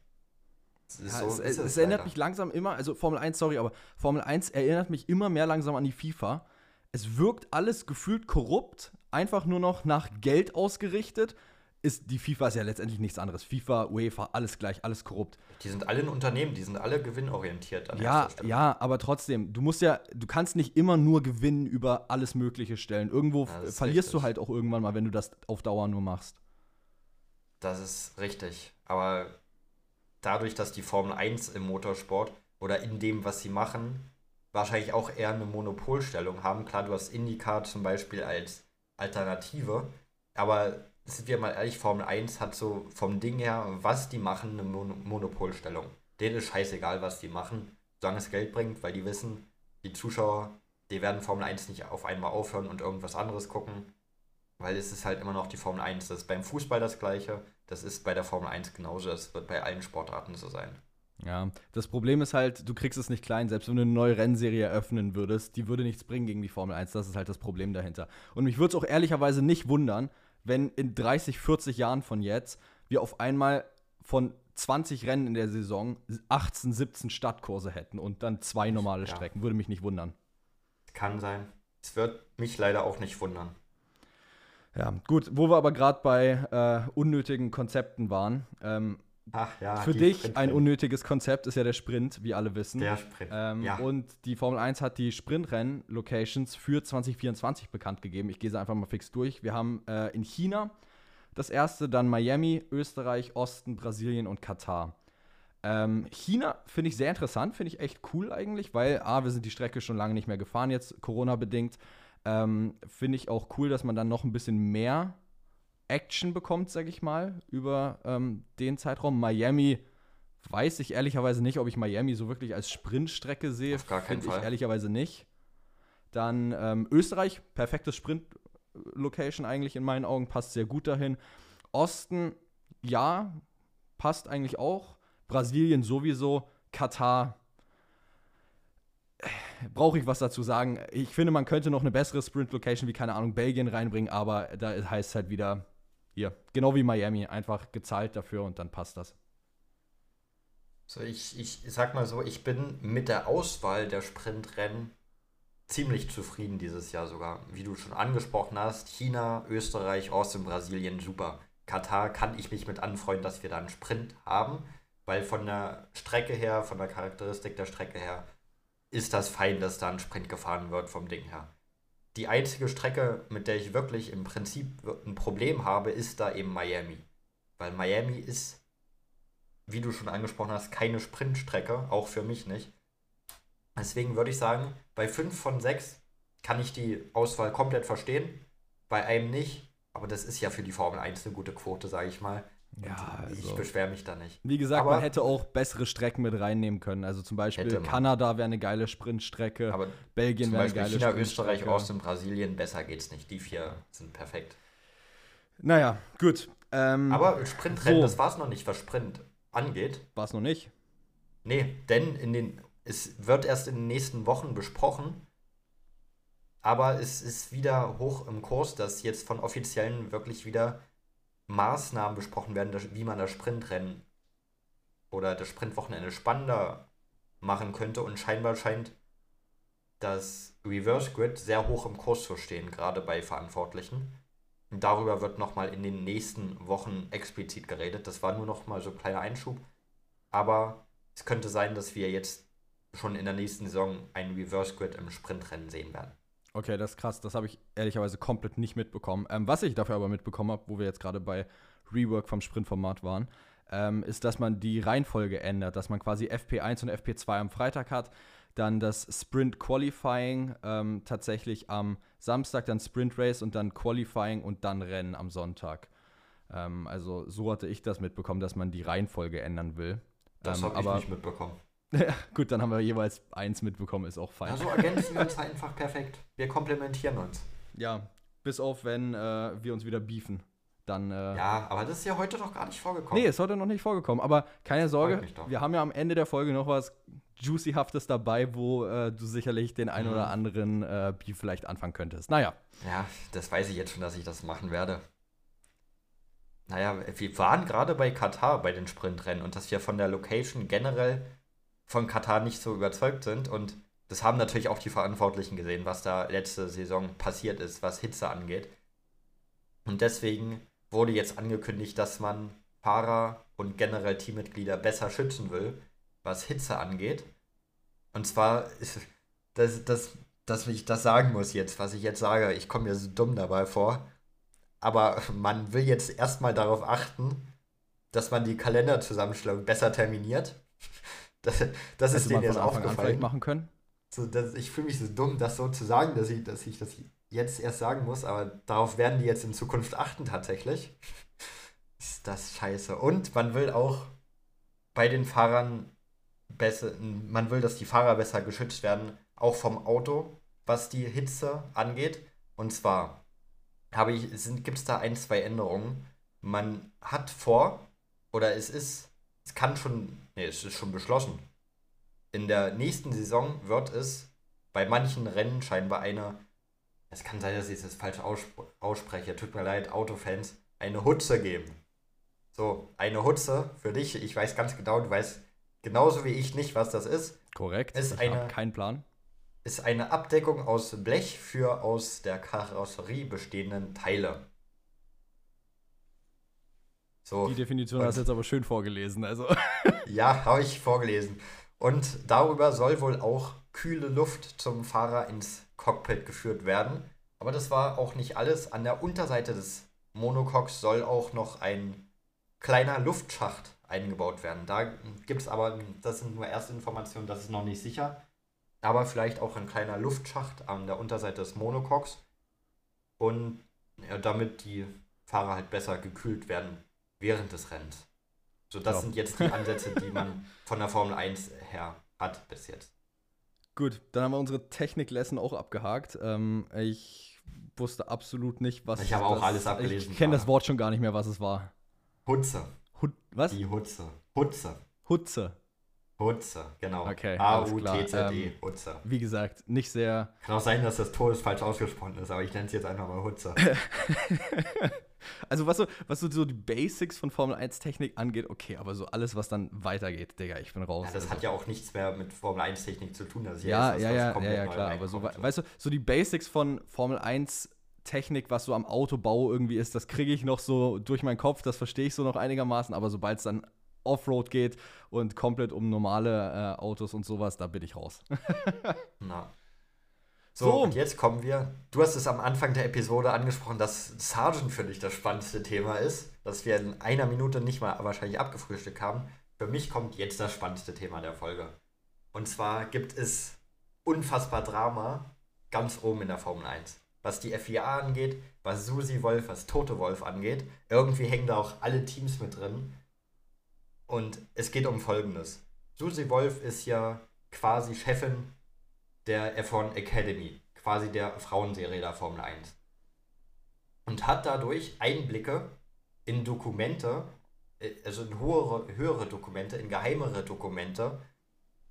Ja, so, es, es, es erinnert mich langsam immer, also Formel 1, sorry, aber Formel 1 erinnert mich immer mehr langsam an die FIFA. Es wirkt alles gefühlt korrupt, einfach nur noch nach Geld ausgerichtet ist die FIFA ist ja letztendlich nichts anderes. FIFA, UEFA, alles gleich, alles korrupt. Die sind alle ein Unternehmen, die sind alle gewinnorientiert. ja, ja, aber trotzdem, du musst ja, du kannst nicht immer nur gewinnen über alles Mögliche stellen. Irgendwo ja, verlierst richtig. du halt auch irgendwann mal, wenn du das auf Dauer nur machst. Das ist richtig. Aber dadurch, dass die Formel 1 im Motorsport oder in dem, was sie machen, wahrscheinlich auch eher eine Monopolstellung haben. Klar, du hast IndyCar zum Beispiel als Alternative, aber sind wir mal ehrlich, Formel 1 hat so vom Ding her, was die machen, eine Mon Monopolstellung. Denen ist scheißegal, was die machen, solange es Geld bringt, weil die wissen, die Zuschauer, die werden Formel 1 nicht auf einmal aufhören und irgendwas anderes gucken. weil es ist halt immer noch die Formel 1. Das ist beim Fußball das gleiche, das ist bei der Formel 1 genauso, das wird bei allen Sportarten so sein. Ja, das Problem ist halt, du kriegst es nicht klein, selbst wenn du eine neue Rennserie eröffnen würdest, die würde nichts bringen gegen die Formel 1, das ist halt das Problem dahinter. Und mich würde es auch ehrlicherweise nicht wundern, wenn in 30, 40 Jahren von jetzt wir auf einmal von 20 Rennen in der Saison 18, 17 Stadtkurse hätten und dann zwei normale ja. Strecken. Würde mich nicht wundern. Kann sein. Es wird mich leider auch nicht wundern. Ja, gut, wo wir aber gerade bei äh, unnötigen Konzepten waren. Ähm, Ach ja, für dich ein unnötiges Konzept ist ja der Sprint, wie alle wissen. Der Sprint. Ähm, ja. Und die Formel 1 hat die Sprintrennen-Locations für 2024 bekannt gegeben. Ich gehe sie einfach mal fix durch. Wir haben äh, in China das erste, dann Miami, Österreich, Osten, Brasilien und Katar. Ähm, China finde ich sehr interessant, finde ich echt cool eigentlich, weil A, wir sind die Strecke schon lange nicht mehr gefahren, jetzt Corona-bedingt. Ähm, finde ich auch cool, dass man dann noch ein bisschen mehr Action bekommt, sag ich mal, über ähm, den Zeitraum. Miami weiß ich ehrlicherweise nicht, ob ich Miami so wirklich als Sprintstrecke sehe. Auf gar keinen Fall. Ich ehrlicherweise nicht. Dann ähm, Österreich, perfektes Sprint-Location eigentlich in meinen Augen, passt sehr gut dahin. Osten, ja, passt eigentlich auch. Brasilien sowieso. Katar, brauche ich was dazu sagen. Ich finde, man könnte noch eine bessere Sprint-Location wie, keine Ahnung, Belgien reinbringen, aber da heißt es halt wieder, hier, genau wie Miami, einfach gezahlt dafür und dann passt das. So, ich, ich sag mal so, ich bin mit der Auswahl der Sprintrennen ziemlich zufrieden dieses Jahr sogar. Wie du schon angesprochen hast, China, Österreich, Austin, Brasilien, super. Katar kann ich mich mit anfreunden, dass wir da einen Sprint haben, weil von der Strecke her, von der Charakteristik der Strecke her, ist das fein, dass da ein Sprint gefahren wird vom Ding her. Die einzige Strecke, mit der ich wirklich im Prinzip ein Problem habe, ist da eben Miami. Weil Miami ist, wie du schon angesprochen hast, keine Sprintstrecke, auch für mich nicht. Deswegen würde ich sagen, bei 5 von 6 kann ich die Auswahl komplett verstehen, bei einem nicht. Aber das ist ja für die Formel 1 eine gute Quote, sage ich mal. Ja, also, ich beschwere mich da nicht. Wie gesagt, aber man hätte auch bessere Strecken mit reinnehmen können. Also zum Beispiel Kanada wäre eine geile Sprintstrecke, aber Belgien wäre eine geile China, Sprintstrecke. Österreich, Osten, Brasilien, besser geht's nicht. Die vier sind perfekt. Naja, gut. Ähm, aber Sprintrennen, so. das war es noch nicht, was Sprint angeht. War es noch nicht? Nee, denn in den, es wird erst in den nächsten Wochen besprochen. Aber es ist wieder hoch im Kurs, dass jetzt von Offiziellen wirklich wieder Maßnahmen besprochen werden, wie man das Sprintrennen oder das Sprintwochenende spannender machen könnte. Und scheinbar scheint das Reverse Grid sehr hoch im Kurs zu stehen, gerade bei Verantwortlichen. Und darüber wird nochmal in den nächsten Wochen explizit geredet. Das war nur nochmal so ein kleiner Einschub. Aber es könnte sein, dass wir jetzt schon in der nächsten Saison ein Reverse Grid im Sprintrennen sehen werden. Okay, das ist krass. Das habe ich ehrlicherweise komplett nicht mitbekommen. Ähm, was ich dafür aber mitbekommen habe, wo wir jetzt gerade bei Rework vom Sprintformat waren, ähm, ist, dass man die Reihenfolge ändert, dass man quasi FP1 und FP2 am Freitag hat, dann das Sprint Qualifying ähm, tatsächlich am Samstag, dann Sprint Race und dann Qualifying und dann Rennen am Sonntag. Ähm, also so hatte ich das mitbekommen, dass man die Reihenfolge ändern will. Das ähm, habe ich nicht mitbekommen. Gut, dann haben wir jeweils eins mitbekommen, ist auch fein. Also ergänzen wir uns einfach perfekt. Wir komplementieren uns. Ja, bis auf wenn äh, wir uns wieder beefen. Dann, äh, ja, aber das ist ja heute doch gar nicht vorgekommen. Nee, ist heute noch nicht vorgekommen. Aber keine Sorge, wir haben ja am Ende der Folge noch was Juicyhaftes dabei, wo äh, du sicherlich den einen mhm. oder anderen äh, Beef vielleicht anfangen könntest. Naja. Ja, das weiß ich jetzt schon, dass ich das machen werde. Naja, wir waren gerade bei Katar bei den Sprintrennen und dass wir von der Location generell von Katar nicht so überzeugt sind. Und das haben natürlich auch die Verantwortlichen gesehen, was da letzte Saison passiert ist, was Hitze angeht. Und deswegen wurde jetzt angekündigt, dass man Fahrer und generell Teammitglieder besser schützen will, was Hitze angeht. Und zwar ist das, das, dass ich das sagen muss jetzt, was ich jetzt sage. Ich komme mir so dumm dabei vor. Aber man will jetzt erstmal darauf achten, dass man die Kalenderzusammenstellung besser terminiert. Das, das ist denen jetzt aufgefallen. machen können. So, dass, ich fühle mich so dumm, das so zu sagen, dass ich, dass ich das jetzt erst sagen muss, aber darauf werden die jetzt in Zukunft achten tatsächlich. Ist das scheiße. Und man will auch bei den Fahrern besser, man will, dass die Fahrer besser geschützt werden, auch vom Auto, was die Hitze angeht. Und zwar gibt es da ein, zwei Änderungen. Man hat vor, oder es ist, es kann schon, nee, es ist schon beschlossen. In der nächsten Saison wird es bei manchen Rennen scheinbar eine, es kann sein, dass ich es jetzt falsch aussp ausspreche, tut mir leid, Autofans, eine Hutze geben. So, eine Hutze für dich, ich weiß ganz genau, du weißt genauso wie ich nicht, was das ist. Korrekt, ist ich eine, keinen Plan. Ist eine Abdeckung aus Blech für aus der Karosserie bestehenden Teile. So, Die Definition hast du jetzt aber schön vorgelesen, also. ja, habe ich vorgelesen. Und darüber soll wohl auch kühle Luft zum Fahrer ins Cockpit geführt werden. Aber das war auch nicht alles. An der Unterseite des Monocoques soll auch noch ein kleiner Luftschacht eingebaut werden. Da gibt es aber, das sind nur erste Informationen, das ist noch nicht sicher. Aber vielleicht auch ein kleiner Luftschacht an der Unterseite des Monocoques. Und damit die Fahrer halt besser gekühlt werden während des Rennens. So, das ja. sind jetzt die Ansätze, die man von der Formel 1 her hat bis jetzt. Gut, dann haben wir unsere Technik-Lesson auch abgehakt. Ähm, ich wusste absolut nicht, was. Ich habe auch alles abgelesen. Ich kenne das Wort schon gar nicht mehr, was es war. Hutze. Hut, was? Die Hutze. Hutze. Hutze. Hutze, genau. Okay, A-U-T-Z-E, ähm, Hutze. Wie gesagt, nicht sehr. Kann auch sein, dass das Tor falsch ausgesprochen ist, aber ich nenne es jetzt einfach mal Hutze. Also was so, was so, die Basics von Formel 1 Technik angeht, okay, aber so alles, was dann weitergeht, Digga, ich bin raus. Ja, das also. hat ja auch nichts mehr mit Formel 1 Technik zu tun. Das ja, ja, ja, ja, ja, klar, aber so, weißt du, so die Basics von Formel 1 Technik, was so am Autobau irgendwie ist, das kriege ich noch so durch meinen Kopf, das verstehe ich so noch einigermaßen, aber sobald es dann Offroad geht und komplett um normale äh, Autos und sowas, da bin ich raus. Na. So, so, und jetzt kommen wir. Du hast es am Anfang der Episode angesprochen, dass Sargent für dich das spannendste Thema ist, dass wir in einer Minute nicht mal wahrscheinlich abgefrühstückt haben. Für mich kommt jetzt das spannendste Thema der Folge. Und zwar gibt es unfassbar Drama ganz oben in der Formel 1. Was die FIA angeht, was Susi Wolf, was Tote Wolf angeht. Irgendwie hängen da auch alle Teams mit drin. Und es geht um Folgendes. Susi Wolf ist ja quasi Chefin der F1 Academy, quasi der Frauenserie der Formel 1. Und hat dadurch Einblicke in Dokumente, äh, also in höhere, höhere Dokumente, in geheimere Dokumente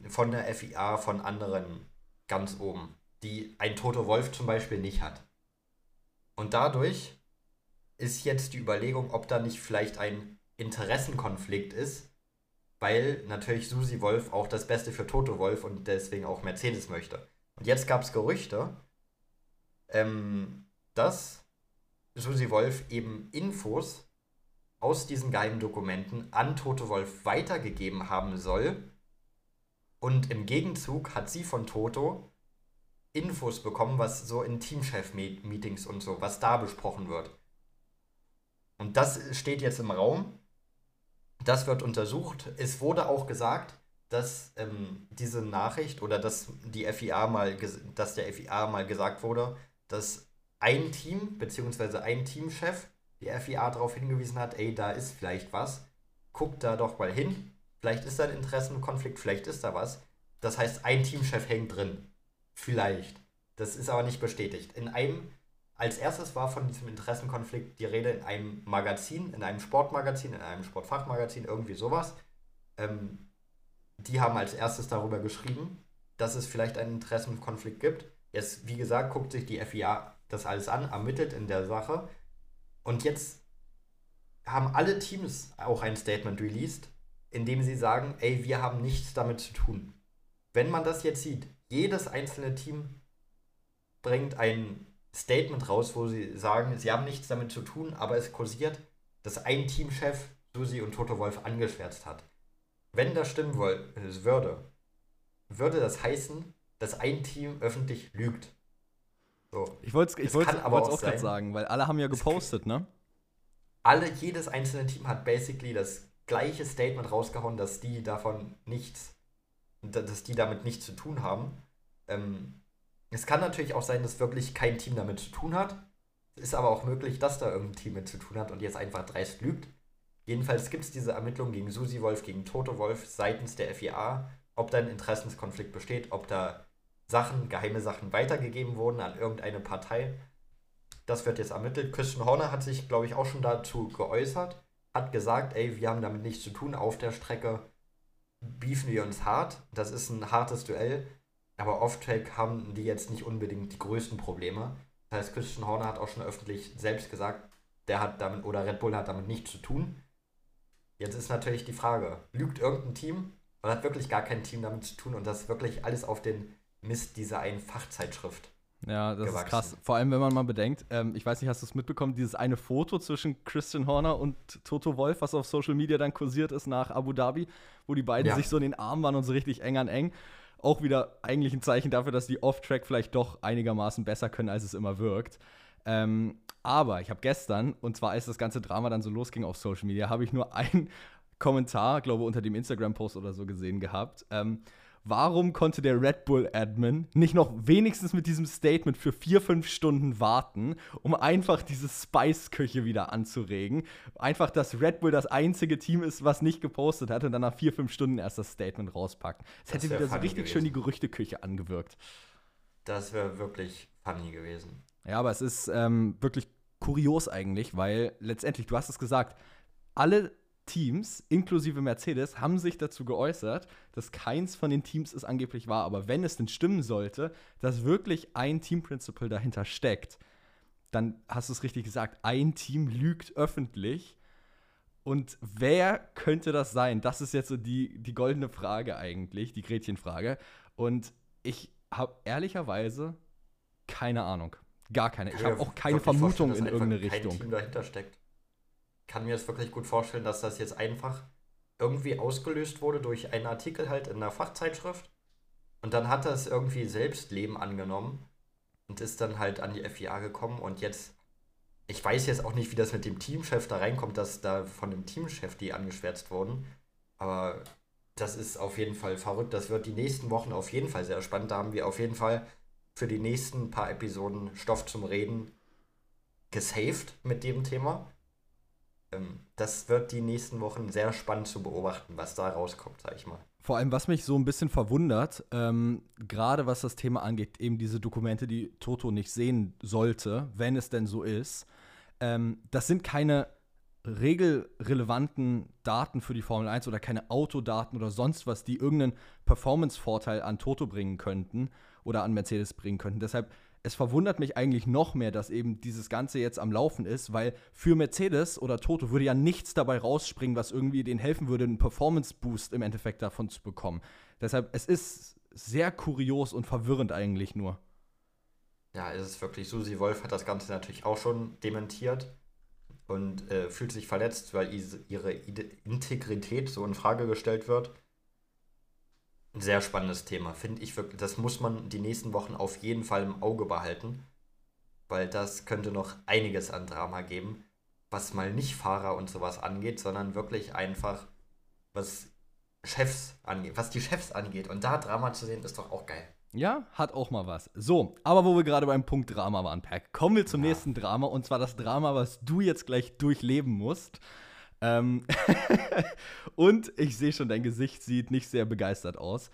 von der FIA, von anderen ganz oben, die ein Toto Wolf zum Beispiel nicht hat. Und dadurch ist jetzt die Überlegung, ob da nicht vielleicht ein Interessenkonflikt ist, weil natürlich Susi Wolf auch das Beste für Toto Wolf und deswegen auch Mercedes möchte. Und jetzt gab es Gerüchte, ähm, dass Susi Wolf eben Infos aus diesen geheimen Dokumenten an Toto Wolf weitergegeben haben soll. Und im Gegenzug hat sie von Toto Infos bekommen, was so in Teamchef-Meetings und so, was da besprochen wird. Und das steht jetzt im Raum. Das wird untersucht. Es wurde auch gesagt, dass ähm, diese Nachricht oder dass die FIA mal, dass der FIA mal gesagt wurde, dass ein Team bzw. ein Teamchef die FIA darauf hingewiesen hat, ey, da ist vielleicht was, guckt da doch mal hin, vielleicht ist da ein Interessenkonflikt, vielleicht ist da was. Das heißt, ein Teamchef hängt drin. Vielleicht. Das ist aber nicht bestätigt. In einem, als erstes war von diesem Interessenkonflikt die Rede in einem Magazin, in einem Sportmagazin, in einem Sportfachmagazin, irgendwie sowas. Ähm, die haben als erstes darüber geschrieben, dass es vielleicht einen Interessenkonflikt gibt. Jetzt, wie gesagt, guckt sich die FIA das alles an, ermittelt in der Sache. Und jetzt haben alle Teams auch ein Statement released, in dem sie sagen, ey, wir haben nichts damit zu tun. Wenn man das jetzt sieht, jedes einzelne Team bringt ein Statement raus, wo sie sagen, sie haben nichts damit zu tun, aber es kursiert, dass ein Teamchef Susi und Toto Wolf angeschwärzt hat. Wenn das stimmen würde, würde das heißen, dass ein Team öffentlich lügt. So. Ich wollte es auch, auch gerade sagen, weil alle haben ja gepostet, ne? Alle, jedes einzelne Team hat basically das gleiche Statement rausgehauen, dass die davon nichts, dass die damit nichts zu tun haben. Ähm, es kann natürlich auch sein, dass wirklich kein Team damit zu tun hat. Es ist aber auch möglich, dass da irgendein Team mit zu tun hat und jetzt einfach dreist lügt. Jedenfalls gibt es diese Ermittlungen gegen Susi Wolf, gegen Toto Wolf seitens der FIA, ob da ein Interessenskonflikt besteht, ob da Sachen, geheime Sachen weitergegeben wurden an irgendeine Partei. das wird jetzt ermittelt. Christian Horner hat sich, glaube ich, auch schon dazu geäußert, hat gesagt, ey, wir haben damit nichts zu tun. Auf der Strecke beefen wir uns hart. Das ist ein hartes Duell. Aber off-track haben die jetzt nicht unbedingt die größten Probleme. Das heißt, Christian Horner hat auch schon öffentlich selbst gesagt, der hat damit, oder Red Bull hat damit nichts zu tun. Jetzt ist natürlich die Frage, lügt irgendein Team oder hat wirklich gar kein Team damit zu tun und das wirklich alles auf den Mist dieser einen Fachzeitschrift ja, das gewachsen. ist krass. Vor allem, wenn man mal bedenkt, ähm, ich weiß nicht, hast du es mitbekommen, dieses eine Foto zwischen Christian Horner und Toto Wolf, was auf Social Media dann kursiert ist nach Abu Dhabi, wo die beiden ja. sich so in den Armen waren und so richtig eng an eng. Auch wieder eigentlich ein Zeichen dafür, dass die Off-Track vielleicht doch einigermaßen besser können, als es immer wirkt. Ähm, aber ich habe gestern, und zwar als das ganze Drama dann so losging auf Social Media, habe ich nur einen Kommentar, glaube unter dem Instagram-Post oder so gesehen gehabt. Ähm, warum konnte der Red Bull-Admin nicht noch wenigstens mit diesem Statement für vier, fünf Stunden warten, um einfach diese Spice-Küche wieder anzuregen? Einfach, dass Red Bull das einzige Team ist, was nicht gepostet hat und dann nach vier, fünf Stunden erst das Statement rauspacken. Das, das hätte wieder so richtig gewesen. schön die Gerüchteküche angewirkt. Das wäre wirklich funny gewesen. Ja, aber es ist ähm, wirklich kurios eigentlich, weil letztendlich, du hast es gesagt, alle Teams, inklusive Mercedes, haben sich dazu geäußert, dass keins von den Teams es angeblich war. Aber wenn es denn stimmen sollte, dass wirklich ein Team-Principle dahinter steckt, dann hast du es richtig gesagt, ein Team lügt öffentlich. Und wer könnte das sein? Das ist jetzt so die, die goldene Frage eigentlich, die Gretchenfrage. Und ich habe ehrlicherweise keine Ahnung. Gar keine. Ich habe auch keine Vermutung in irgendeine Richtung. Team dahinter steckt kann mir das wirklich gut vorstellen, dass das jetzt einfach irgendwie ausgelöst wurde durch einen Artikel halt in einer Fachzeitschrift. Und dann hat das irgendwie selbst Leben angenommen und ist dann halt an die FIA gekommen. Und jetzt, ich weiß jetzt auch nicht, wie das mit dem Teamchef da reinkommt, dass da von dem Teamchef die angeschwärzt wurden. Aber das ist auf jeden Fall verrückt. Das wird die nächsten Wochen auf jeden Fall sehr spannend. Da haben wir auf jeden Fall für die nächsten paar Episoden Stoff zum Reden gesaved mit dem Thema. Ähm, das wird die nächsten Wochen sehr spannend zu beobachten, was da rauskommt, sag ich mal. Vor allem, was mich so ein bisschen verwundert, ähm, gerade was das Thema angeht, eben diese Dokumente, die Toto nicht sehen sollte, wenn es denn so ist, ähm, das sind keine regelrelevanten Daten für die Formel 1 oder keine Autodaten oder sonst was, die irgendeinen Performance-Vorteil an Toto bringen könnten oder an Mercedes bringen könnten. Deshalb es verwundert mich eigentlich noch mehr, dass eben dieses Ganze jetzt am Laufen ist, weil für Mercedes oder Toto würde ja nichts dabei rausspringen, was irgendwie denen helfen würde, einen Performance-Boost im Endeffekt davon zu bekommen. Deshalb, es ist sehr kurios und verwirrend eigentlich nur. Ja, es ist wirklich. Susi Wolf hat das Ganze natürlich auch schon dementiert und äh, fühlt sich verletzt, weil ihre Integrität so in Frage gestellt wird. Ein sehr spannendes Thema, finde ich wirklich. Das muss man die nächsten Wochen auf jeden Fall im Auge behalten, weil das könnte noch einiges an Drama geben, was mal nicht Fahrer und sowas angeht, sondern wirklich einfach, was Chefs angeht, was die Chefs angeht. Und da Drama zu sehen, ist doch auch geil. Ja, hat auch mal was. So, aber wo wir gerade beim Punkt Drama waren, Pack, kommen wir zum ja. nächsten Drama und zwar das Drama, was du jetzt gleich durchleben musst. Ähm und ich sehe schon, dein Gesicht sieht nicht sehr begeistert aus.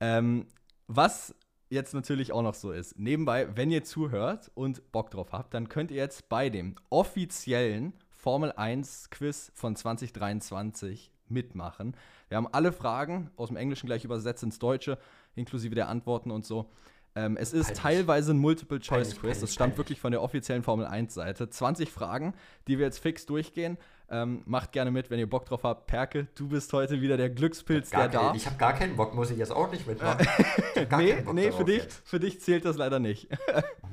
Ähm, was jetzt natürlich auch noch so ist, nebenbei, wenn ihr zuhört und Bock drauf habt, dann könnt ihr jetzt bei dem offiziellen Formel 1 Quiz von 2023 mitmachen. Wir haben alle Fragen aus dem Englischen gleich übersetzt ins Deutsche, inklusive der Antworten und so. Ähm, es ist peinlich. teilweise ein Multiple-Choice-Quiz. Das stammt wirklich von der offiziellen Formel 1-Seite. 20 Fragen, die wir jetzt fix durchgehen. Ähm, macht gerne mit, wenn ihr Bock drauf habt. Perke, du bist heute wieder der Glückspilz, der da. Ich habe gar keinen Bock, muss ich jetzt auch nicht mitmachen. nee, nee für, dich, für dich zählt das leider nicht.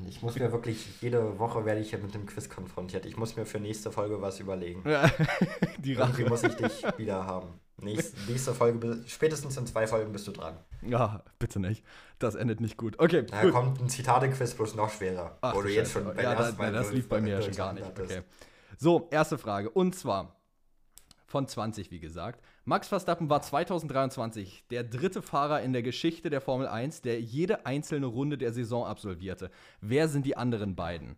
ich muss mir wirklich, jede Woche werde ich hier mit dem Quiz konfrontiert. Ich muss mir für nächste Folge was überlegen. Die Rache. Irgendwie muss ich dich wieder haben. Nächste, nächste Folge, spätestens in zwei Folgen bist du dran. Ja, bitte nicht. Das endet nicht gut. Okay. Da gut. kommt ein Zitate-Quiz bloß noch schwerer. Ach, wo du jetzt schon ja, das, das lief bei mir schon gar nicht. Okay. So, erste Frage. Und zwar von 20, wie gesagt. Max Verstappen war 2023 der dritte Fahrer in der Geschichte der Formel 1, der jede einzelne Runde der Saison absolvierte. Wer sind die anderen beiden?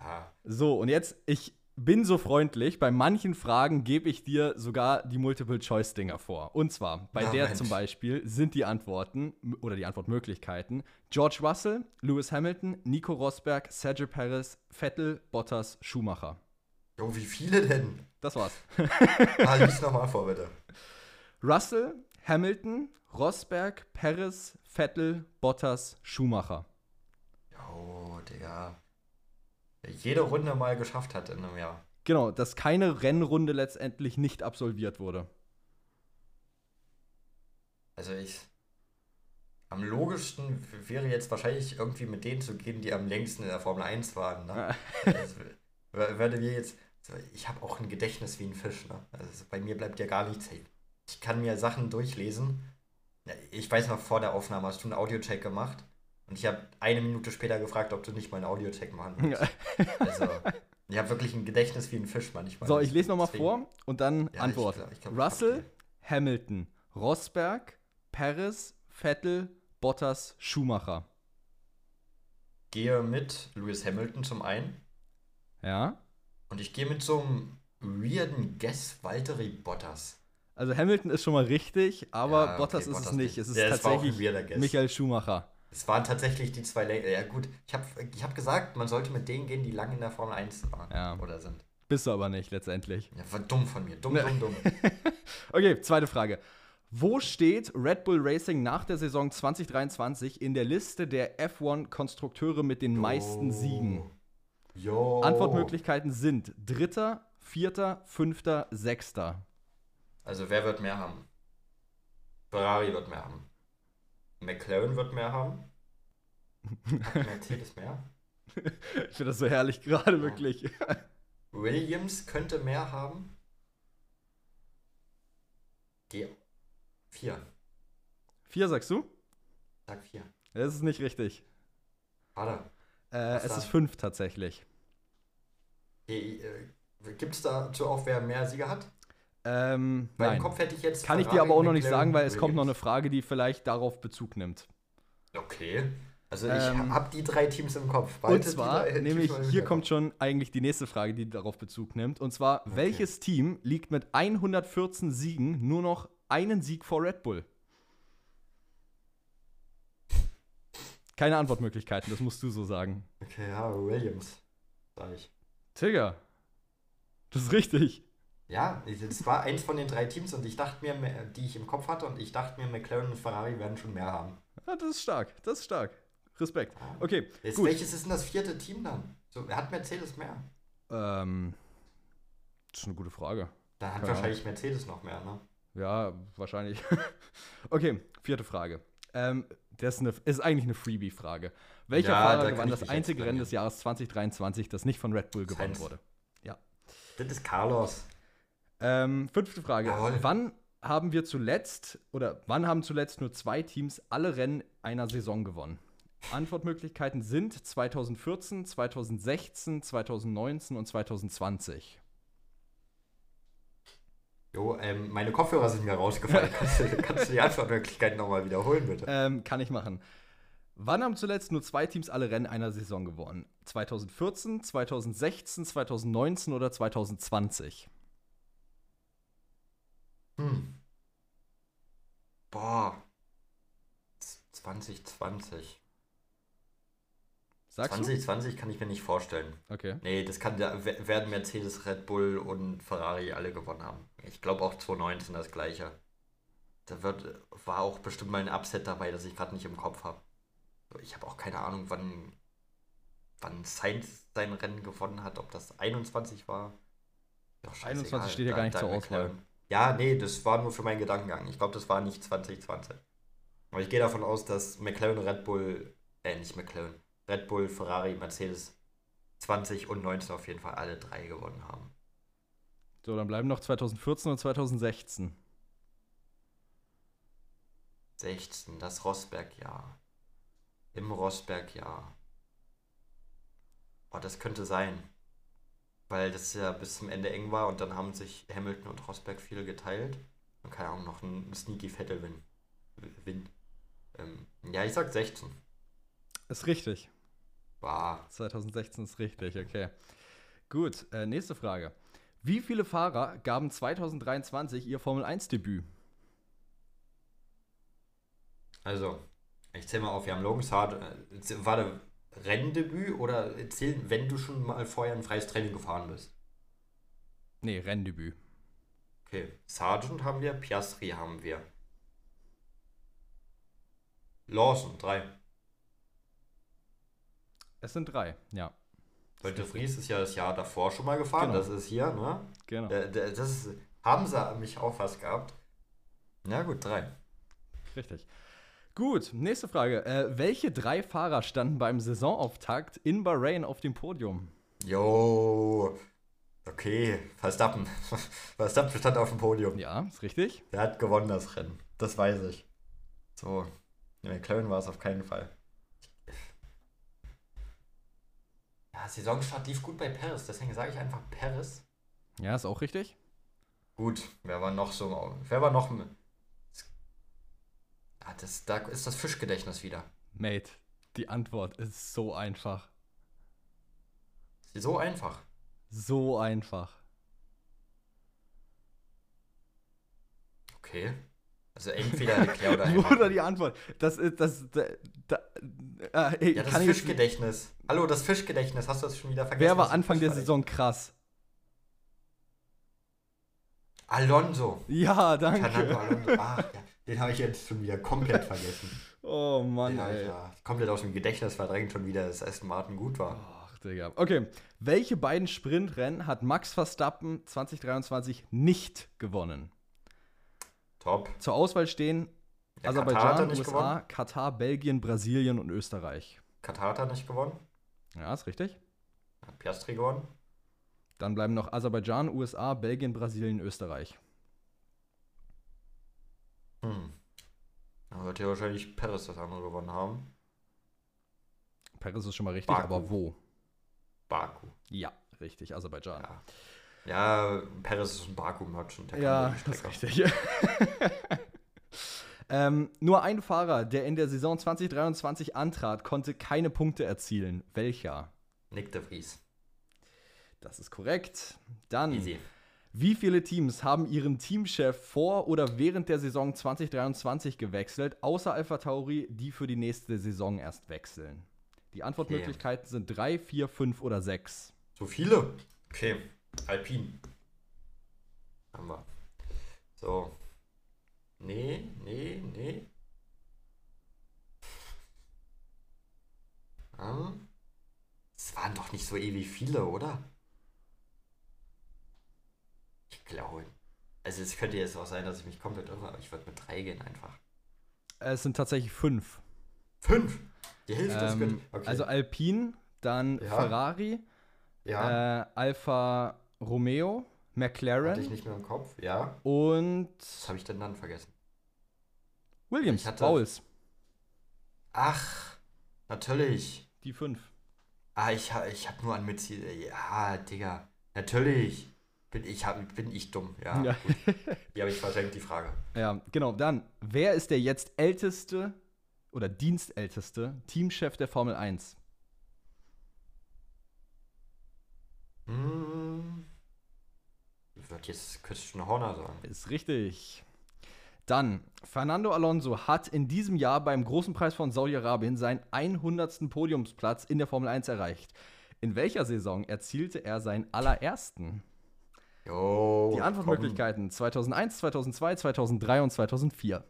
Ja. So, und jetzt, ich bin so freundlich, bei manchen Fragen gebe ich dir sogar die Multiple-Choice-Dinger vor. Und zwar, bei Na, der Mensch. zum Beispiel sind die Antworten oder die Antwortmöglichkeiten George Russell, Lewis Hamilton, Nico Rosberg, Sergio Perez, Vettel, Bottas, Schumacher. Jo, wie viele denn? Das war's. Ah, lies nochmal vor, bitte. Russell, Hamilton, Rosberg, Perez, Vettel, Bottas, Schumacher. Jo, Digga. Jede Runde mal geschafft hat in einem Jahr. Genau, dass keine Rennrunde letztendlich nicht absolviert wurde. Also ich. Am logischsten wäre jetzt wahrscheinlich irgendwie mit denen zu gehen, die am längsten in der Formel 1 waren. Ne? Also, würde wir jetzt. Ich habe auch ein Gedächtnis wie ein Fisch. Ne? Also bei mir bleibt ja gar nichts hängen. Ich kann mir Sachen durchlesen. Ich weiß noch, vor der Aufnahme hast du einen Audiocheck gemacht. Und ich habe eine Minute später gefragt, ob du nicht mal einen Audiocheck machen willst. Also, ich habe wirklich ein Gedächtnis wie ein Fisch manchmal. So, ich lese nochmal vor und dann Ja, Antwort. ich glaub- ich glaub, Russell. Hamilton, Rosberg, Perez, Vettel, Bottas, Schumacher. Gehe mit Lewis Hamilton zum einen. Ja. Und ich gehe mit so einem weirden Guess Valtteri Bottas. Also Hamilton ist schon mal richtig, aber Ja, okay, Bottas ist Bottas es nicht. Es ist Ja, tatsächlich. Michael Schumacher. Es waren tatsächlich die zwei Längen. Ja, gut. Ich habe ich hab gesagt, man sollte mit denen gehen, die lange in der Formel 1 waren. Ja. Oder sind. Bist du aber nicht letztendlich. Ja, war dumm von mir. Dumm, dumm, dumm. Okay, zweite Frage. Wo steht Red Bull Racing nach der Saison 2023 in der Liste der F1-Konstrukteure mit den meisten Siegen? Jo. Antwortmöglichkeiten sind Dritter, Vierter, Fünfter, Sechster. Also, wer wird mehr haben? Ferrari wird mehr haben. McLaren wird mehr haben. Mercedes mehr? Ich finde das so herrlich gerade, wirklich. Williams könnte mehr haben. Geh. Vier. Vier, sagst du? Sag vier. Das ist nicht richtig. Warte. Äh, es ist fünf tatsächlich. Äh, Gibt es dazu auch, wer mehr Siege hat? Ähm, Weil nein. im Kopf hätte ich jetzt. Kann ich dir aber auch noch nicht sagen, weil es kommt noch eine. Frage, die vielleicht darauf Bezug nimmt. Okay. Also ich Ähm, habe die drei Teams im Kopf. Und Behalte die zwar, nämlich, hier kommt schon eigentlich die nächste Frage, die darauf Bezug nimmt. Und zwar, welches Team liegt mit 114 Siegen nur noch einen Sieg vor Red Bull? Keine Antwortmöglichkeiten, das musst du so sagen. Okay, ja, Williams. Sag ich. Tigger, das ist richtig. Ja, das war eins von den drei Teams und ich dachte mir, die ich im Kopf hatte, und ich dachte mir, McLaren und Ferrari werden schon mehr haben. Ja, das ist stark, das ist stark. Respekt. Okay, Jetzt, gut. welches ist denn das vierte Team dann? So, hat Mercedes mehr? Ähm, das ist eine gute Frage. Dann hat Ja. wahrscheinlich Mercedes noch mehr, ne? Ja, wahrscheinlich. okay, vierte Frage. Ähm, das ist, eine, ist eigentlich eine Freebie-Frage. Welcher Ja, da Fahrer kann gewann das einzige Rennen des Jahres 2023, das nicht von Red Bull gewonnen wurde? Das ist Carlos. Ähm, fünfte Frage. Jawohl. Wann haben wir zuletzt oder wann haben zuletzt nur zwei Teams alle Rennen einer Saison gewonnen? Antwortmöglichkeiten sind 2014, 2016, 2019 und 2020. Jo, ähm, meine Kopfhörer sind mir rausgefallen. kannst, du, kannst du die Antwortmöglichkeiten nochmal wiederholen, bitte? Ähm, kann ich machen. Wann haben zuletzt nur zwei Teams alle Rennen einer Saison gewonnen? 2014, 2016, 2019 oder 2020? Hm. Boah. Z- 2020. Sagst 2020 kann ich mir nicht vorstellen. du? Okay. Nee, das kann da werden Mercedes, Red Bull und Ferrari alle gewonnen haben. Ich glaube auch 2019 das gleiche. Da wird, war auch bestimmt mal ein Upset dabei, das ich gerade nicht im Kopf habe. Ich habe auch keine Ahnung, wann, wann Sainz sein Rennen gewonnen hat, ob das 21 war. Doch, scheißegal. 21 steht ja gar nicht zur Auswahl. Ja, nee, das war nur für meinen Gedankengang. Ich glaube, das war nicht 2020. Aber ich gehe davon aus, dass McLaren, Red Bull, äh, nicht McLaren, Red Bull, Ferrari, Mercedes 20 und 19 auf jeden Fall alle drei gewonnen haben. So, dann bleiben noch 2014 und 2016. 16, das Rosberg-Jahr. Im Rosberg-Jahr. Oh, das könnte sein. Weil das ja bis zum Ende eng war und dann haben sich Hamilton und Rosberg viel geteilt. Und keine Ahnung, noch ein sneaky Vettel-Win. Win. Ähm, ja, ich sag 16. Ist richtig. War. 2016 ist richtig, okay. Gut, äh, nächste Frage. Wie viele Fahrer gaben 2023 ihr Formel-1-Debüt? Also, ich zähle mal auf, wir haben Logan Sargent, äh, war der Renndebüt oder zählen, wenn du schon mal vorher ein freies Training gefahren bist? Nee, Renndebüt. Okay, Sargent haben wir, Piastri haben wir. Lawson, drei. Es sind drei, ja. Weil De Vries ist ja das Jahr davor schon mal gefahren, Genau. das ist hier, ne? Genau. Äh, Das ist, haben sie mich auch fast gehabt. Na gut, drei. Richtig. Gut, nächste Frage. Äh, welche drei Fahrer standen beim Saisonauftakt in Bahrain auf dem Podium? Jo, okay, Verstappen. Verstappen stand auf dem Podium. Ja, ist richtig. Der hat gewonnen das Rennen, das weiß ich. So, McLaren war es auf keinen Fall. Ja, Saisonstart lief gut bei Paris, deswegen sage ich einfach Paris. Ja, ist auch richtig. Gut, wer war noch so? Wer war noch? Ah, das, da ist das Fischgedächtnis wieder. Mate, die Antwort ist so einfach. So einfach. So einfach. Okay. Also entweder Leclerc oder Oder Hamilton. die Antwort. Das ist das. Da, da, äh, Ja, das ich jetzt- Fischgedächtnis. Hallo, das Fischgedächtnis. Hast du das schon wieder vergessen? Wer war Anfang der Fischgedächtnis. Saison krass? Alonso. Ja, Fernando danke. Alonso. Ach, ja. Den habe ich jetzt schon wieder komplett vergessen. Oh Mann, Den habe ich ja komplett aus dem Gedächtnis verdrängt, schon wieder, dass Aston Martin gut war. Ach, Digga. Okay. Welche beiden Sprintrennen hat Max Verstappen 2023 nicht gewonnen? Top. Zur Auswahl stehen Ja, er Aserbaidschan, USA, gewonnen. Katar, Belgien, Brasilien und Österreich. Katar hat er nicht gewonnen. Ja, ist richtig. Hat Piastri gewonnen. Dann bleiben noch Aserbaidschan, USA, Belgien, Brasilien, Österreich. Hm. Dann wird ja wahrscheinlich Perez das andere gewonnen haben. Paris ist schon mal richtig, Baku. aber wo? Baku. Ja, richtig, Aserbaidschan. Ja. Ja, Perez ist ein Baku-Merchant. der kann Ja, das ist richtig. ähm, nur ein Fahrer, der in der Saison 2023 antrat, konnte keine Punkte erzielen. Welcher? Nick de Vries. Das ist korrekt. Dann, Easy. Wie viele Teams haben ihren Teamchef vor oder während der Saison 2023 gewechselt, außer Alpha Tauri, die für die nächste Saison erst wechseln? Die Antwortmöglichkeiten sind drei, vier, fünf oder sechs. So viele? Okay. Alpin. Haben wir. So. Nee, nee, nee. Hm? Es waren doch nicht so ewig viele, oder? Glaube. Also es könnte jetzt auch sein, dass ich mich komplett irre, aber ich würde mit drei gehen einfach. Es sind tatsächlich fünf. Fünf! Die Hälfte ist Ähm, gut. Okay. Also Alpine, dann Ja. Ferrari, ja, äh, Alfa Romeo, hatte ich McLaren nicht mehr im Kopf. Ja. und Was habe ich denn dann vergessen? Williams, Ich hatte- Bowles. Ach, natürlich. Die fünf. Ah, ich, ich habe nur an Mitzi. Ja, Digga. Natürlich. Bin ich, bin ich dumm. Ja, Ja. Die habe ich versenkt, die Frage. Ja, genau. Dann, wer ist der jetzt älteste oder dienstälteste Teamchef der Formel 1? Hm. Würde jetzt Christian Horner sagen. Ist richtig. Dann, Fernando Alonso hat in diesem Jahr beim Großen Preis von Saudi-Arabien seinen 100. Podiumsplatz in der Formel 1 erreicht. In welcher Saison erzielte er seinen allerersten? Jo. Die Antwortmöglichkeiten 2001, 2002, 2003 und 2004.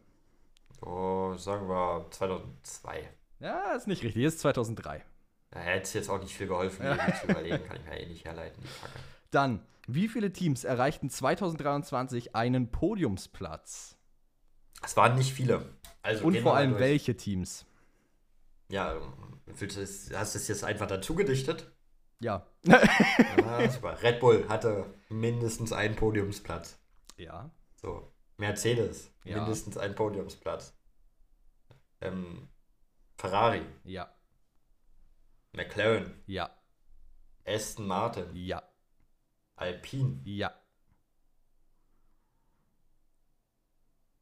komm. Oh, sagen wir 2002. Ja, ist nicht richtig, ist 2003. Da hätte es jetzt auch nicht viel geholfen, die zu überlegen. Kann ich mir eh nicht herleiten. Dann, wie viele Teams erreichten 2023 einen Podiumsplatz? Es waren nicht viele. Also Und vor allem durch. welche Teams? Ja, das, hast du es jetzt einfach dazu gedichtet? Ja. Super. Red Bull hatte mindestens einen Podiumsplatz. Ja. So. Mercedes, Ja. mindestens einen Podiumsplatz. Ähm, Ferrari, Ja. McLaren, Ja. Aston Martin, Ja. Alpine. Ja.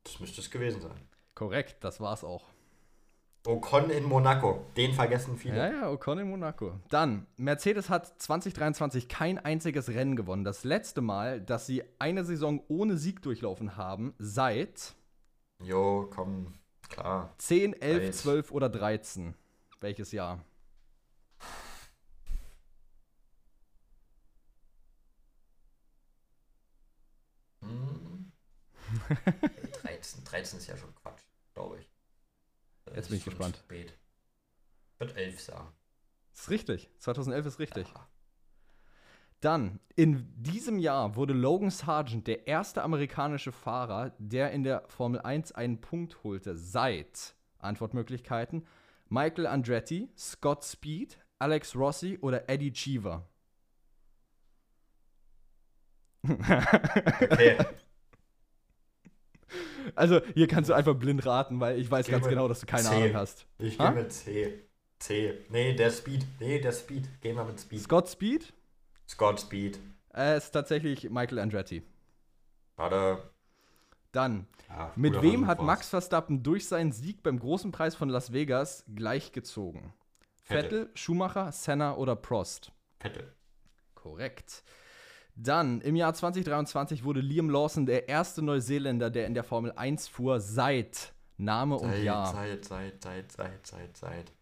Das müsste es gewesen sein. Korrekt, das war's auch. Ocon in Monaco. Den vergessen viele. Ja, ja, Ocon in Monaco. Dann, Mercedes hat 2023 kein einziges Rennen gewonnen. Das letzte Mal, dass sie eine Saison ohne Sieg durchlaufen haben, seit Jo, komm, klar. 10, 11, Weit. 12 oder 13. Welches Jahr? Hm. 13, 13 ist ja schon Quatsch, glaube ich. Jetzt bin ich gespannt. Spät. Würde 11 sagen. Ist richtig. 2011 ist richtig. Ja. Dann, in diesem Jahr wurde Logan Sargent der erste amerikanische Fahrer, der in der Formel 1 einen Punkt holte, seit Antwortmöglichkeiten Michael Andretti, Scott Speed, Alex Rossi oder Eddie Cheever. Okay. Also, hier kannst du einfach blind raten, weil ich weiß Geh ganz genau, dass du keine C. Ahnung hast. Ich Ha? gehe mit C. C. Nee, der Speed. Nee, der Speed. Gehen wir mit Speed. Scott Speed? Scott Speed. Äh, ist tatsächlich Michael Andretti. Warte. Dann, Ja, mit guter wem hat. Max Verstappen durch seinen Sieg beim großen Preis von Las Vegas gleichgezogen? Vettel, Schumacher, Senna oder Prost? Vettel. Korrekt. Dann, im Jahr 2023 wurde Liam Lawson der erste Neuseeländer, der in der Formel 1 fuhr, seit Name und Seit, Jahr. seit, seit, seit, seit, seit, seit.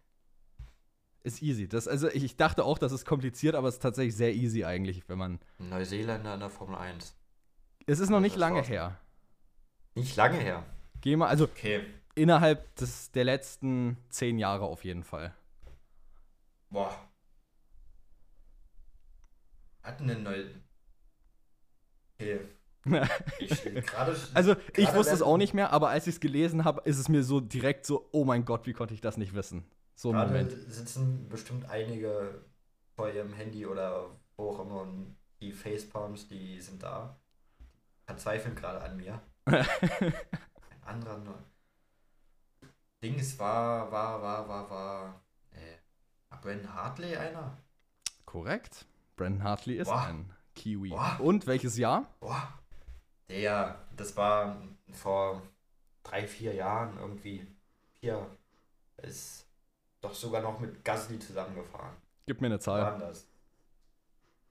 Ist easy. Das, also ich, dachte auch, das ist kompliziert, aber es ist tatsächlich sehr easy eigentlich, wenn man. Neuseeländer in der Formel 1. Es ist noch nicht lange war's. her. Nicht lange her. Geh mal, also Okay. innerhalb des, der letzten zehn Jahre auf jeden Fall. Boah. Hatten denn neu. Okay. Ich gerade. Also, ich wusste es auch nicht mehr, aber als ich es gelesen habe, ist es mir so direkt so, oh mein Gott, wie konnte ich das nicht wissen? So ein Moment. sitzen bestimmt einige vor ihrem Handy oder wo auch immer und die Facepalms, die sind da. Verzweifeln gerade an mir. Ein anderer nur. Dings war, war, war, war, war. Äh, Brandon Hartley einer? Korrekt. Brandon Hartley ist Boah. ein Kiwi. Boah. Und welches Jahr? Boah. Der, das war vor drei, vier Jahren irgendwie. Vier. Ist doch sogar noch mit Gasly zusammengefahren. Gib mir eine Wann Zahl. war das?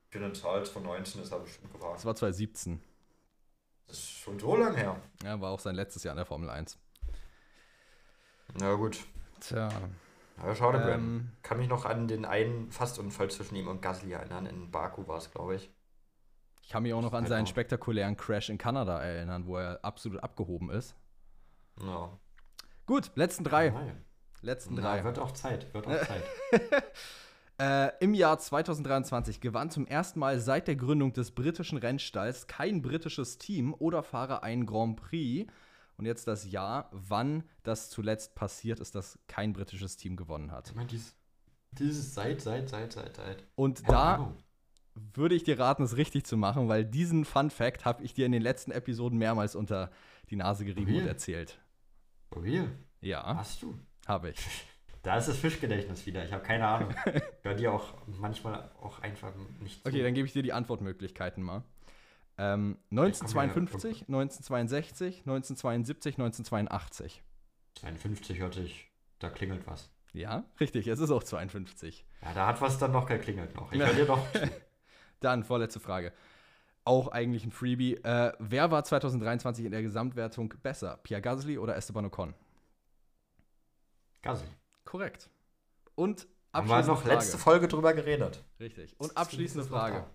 Für den Charles von 19 ist er bestimmt gefahren. Das war 2017. Das ist schon so lang her. Ja, war auch sein letztes Jahr in der Formel 1. Na gut. Tja. Aber schade. Ähm, Kann mich noch an den einen Fastunfall zwischen ihm und Gasly erinnern. In Baku war es, glaube ich. Ich kann mich auch noch an Halt seinen spektakulären Crash in Kanada erinnern, wo er absolut abgehoben ist. Ja. Gut, letzten drei. Nein. Letzten Na, drei. wird auch Zeit. Wird auch Zeit. Äh, Im Jahr 2023 gewann zum ersten Mal seit der Gründung des britischen Rennstalls kein britisches Team oder Fahrer einen Grand Prix. Und jetzt das Jahr, wann das zuletzt passiert ist, dass kein britisches Team gewonnen hat. Ich meine, dies, dieses seit, seit, seit, seit, seit. Und da. Würde ich dir raten, es richtig zu machen, weil diesen Fun Fact habe ich dir in den letzten Episoden mehrmals unter die Nase gerieben Wie? und erzählt. Oh, hier. Ja, Hast du? habe ich. Da ist das Fischgedächtnis wieder. Ich habe keine Ahnung. Hör dir auch manchmal auch einfach nicht zu. Okay, dann gebe ich dir die Antwortmöglichkeiten mal. Ähm, 1952, 1962, 1972, 1982. 52 hört sich, da klingelt was. Ja, richtig, es ist auch 52. Ja, da hat was dann noch geklingelt noch. Ich höre dir doch. Dann, vorletzte Frage. Auch eigentlich ein Freebie. Äh, wer war 2023 in der Gesamtwertung besser? Pierre Gasly oder Esteban Ocon? Gasly. Korrekt. Und Haben wir abschließende noch Frage. letzte Folge drüber geredet. Richtig. Und abschließende Frage.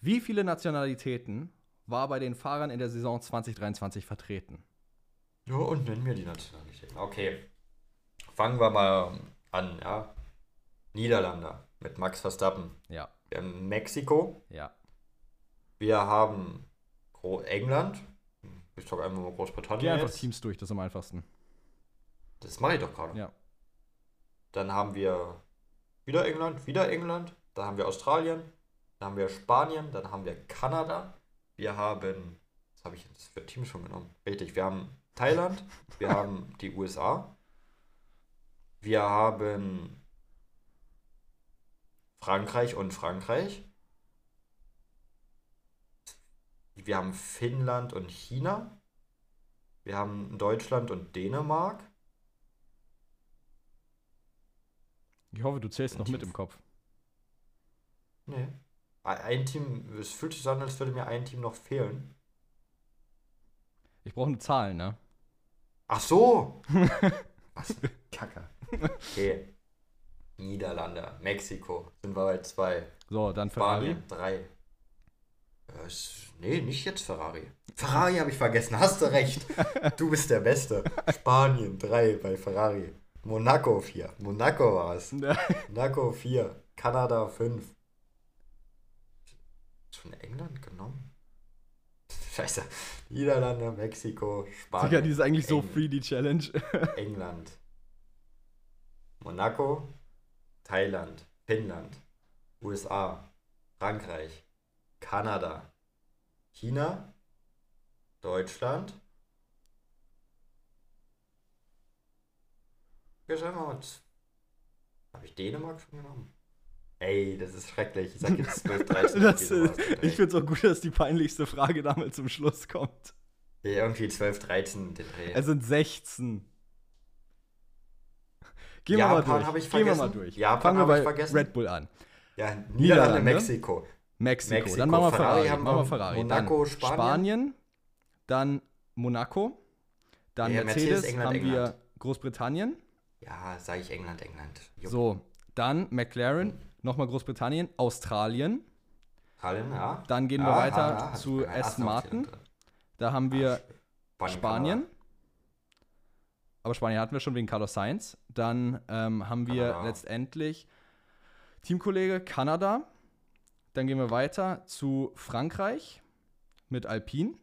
Wie viele Nationalitäten war bei den Fahrern in der Saison 2023 vertreten? Ja, und nenn mir die Nationalitäten. Okay. Fangen wir mal an, ja. Niederlande mit Max Verstappen. Ja, Wir haben Mexiko. ja. Wir haben England. Ich sag einfach mal Geh Großbritannien. einfach Jetzt. Teams durch, das ist am einfachsten. Das mache ich doch gerade. Ja. Dann haben wir wieder England, wieder England. Dann haben wir Australien. Dann haben wir Spanien. Dann haben wir Kanada. Wir haben. Was habe ich jetzt für Teams schon genommen? Richtig, wir haben Thailand. Wir haben die USA. Wir haben Frankreich und Frankreich. Wir haben Finnland und China. Wir haben Deutschland und Dänemark. Ich hoffe, du zählst Ein noch Team. mit im Kopf. Nee. Ein Team, es fühlt sich so an, als würde mir ein Team noch fehlen. Ich brauche eine Zahl, ne? Ach so! Was? Kacke. Okay. Niederlande, Mexiko, sind wir bei zwei. So, dann Ferrari. Spanien, drei. Äh, nee, nicht jetzt Ferrari. Ferrari habe ich vergessen, hast du recht. Du bist der Beste. Spanien, drei bei Ferrari. Monaco, vier. Monaco war es. Monaco, vier. Kanada, fünf. Schon England genommen? Scheiße. Niederlande, Mexiko, Spanien. Digga, die ist eigentlich so Eng- free, die Challenge. England. Monaco, Thailand, Finnland, USA, Frankreich, Kanada, China, Deutschland. Habe ich Dänemark schon genommen? Ey, das ist schrecklich. Ich sag jetzt 12, 13. das, äh, ich finde es auch gut, dass die peinlichste Frage damit zum Schluss kommt. Irgendwie 12, 13 den Dreh. Es sind 16. Gehen wir mal durch. ich Gehen wir mal durch. Japan Fangen wir bei ich vergessen. Red Bull an. ja, Niederlande, Niederlande. Mexiko. Mexiko. Mexiko. Dann machen wir Ferrari Ferrari. haben machen wir Ferrari. Monaco, dann Spanien. Spanien. Dann Monaco. Dann Ja, Mercedes. Mercedes, England, haben England. wir Großbritannien. Ja, sage ich England, England. Jupp. So, dann McLaren. Nochmal Großbritannien. Australien. Italien, ja. Dann gehen wir Ja, weiter ja, zu Aston Martin. Da haben wir Ah, Spanien. Aber Spanien hatten wir schon wegen Carlos Sainz. Dann ähm, haben wir Kanada. letztendlich Teamkollege Kanada. Dann gehen wir weiter zu Frankreich mit Alpine.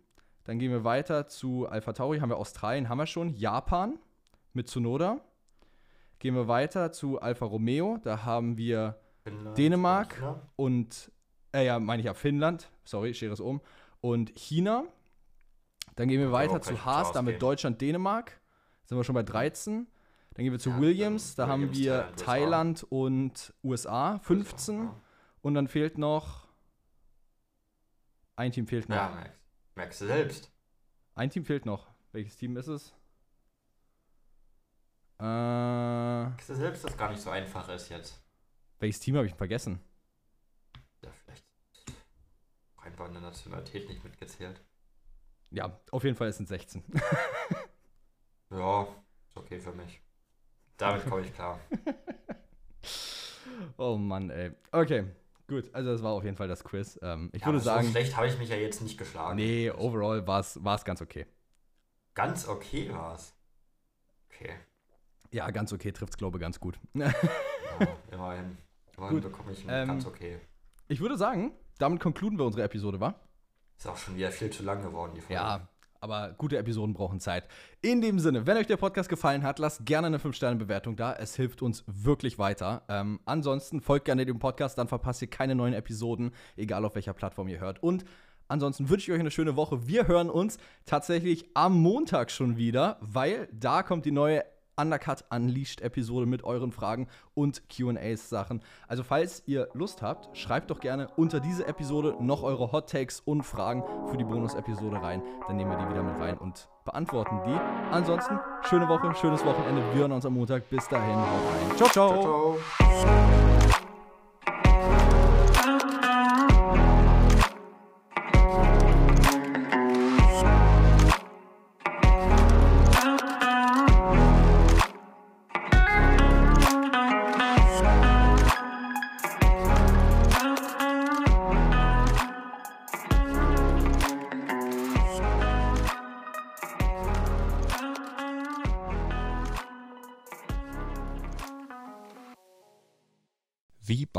Dann gehen wir weiter zu Alpha Tauri, haben wir Australien, haben wir schon. Japan mit Tsunoda. Gehen wir weiter zu Alfa Romeo. Da haben wir Finnland, Dänemark. China. und, äh, ja, meine ich ja Finnland, sorry, schere es um, und China. Dann gehen wir weiter zu ich Haas, mit damit. Deutschland, Dänemark. Sind wir schon bei 13. Dann gehen wir zu Ja, Williams, da dann haben Williams, wir Thailand. Thailand und USA, 15. Ja, Und dann fehlt noch. Ein Team fehlt noch. ja Max. Merkst du selbst. Ein Team fehlt noch. Welches Team ist es? Äh, du selbst, dass gar nicht so einfach ist jetzt. welches Team habe ich vergessen? Ja, vielleicht einfach eine Nationalität nicht mitgezählt. Ja, auf jeden Fall es sind 16. Ja, ist okay für mich. Damit komme ich klar. oh Mann, ey. Okay, gut. Also das war auf jeden Fall das Quiz. Ähm, ich Ja, würde sagen, So schlecht habe ich mich ja jetzt nicht geschlagen. nee, overall war es ganz okay. Ganz okay war's. Okay. Ja, ganz okay trifft es, glaube ich, ganz gut. Ja, immerhin. Immerhin Gut, bekomme ich ähm, ganz okay. Ich würde sagen, damit konkluden wir unsere Episode, wa? Ist auch schon wieder viel zu lang geworden, die Folge. Ja, aber gute Episoden brauchen Zeit. In dem Sinne, wenn euch der Podcast gefallen hat, lasst gerne eine 5-Sterne-Bewertung da. Es hilft uns wirklich weiter. Ähm, ansonsten folgt gerne dem Podcast, dann verpasst ihr keine neuen Episoden, egal auf welcher Plattform ihr hört. Und ansonsten wünsche ich euch eine schöne Woche. Wir hören uns tatsächlich am Montag schon wieder, weil da kommt die neue Undercut Unleashed Episode mit euren Fragen und QAs Sachen. Also falls ihr Lust habt, schreibt doch gerne unter diese Episode noch eure Hot Takes und Fragen für die Bonus-Episode rein. Dann nehmen wir die wieder mit rein und beantworten die. Ansonsten, schöne Woche, schönes Wochenende. Wir hören uns am Montag. Bis dahin, haut rein. ciao. ciao. Ciao,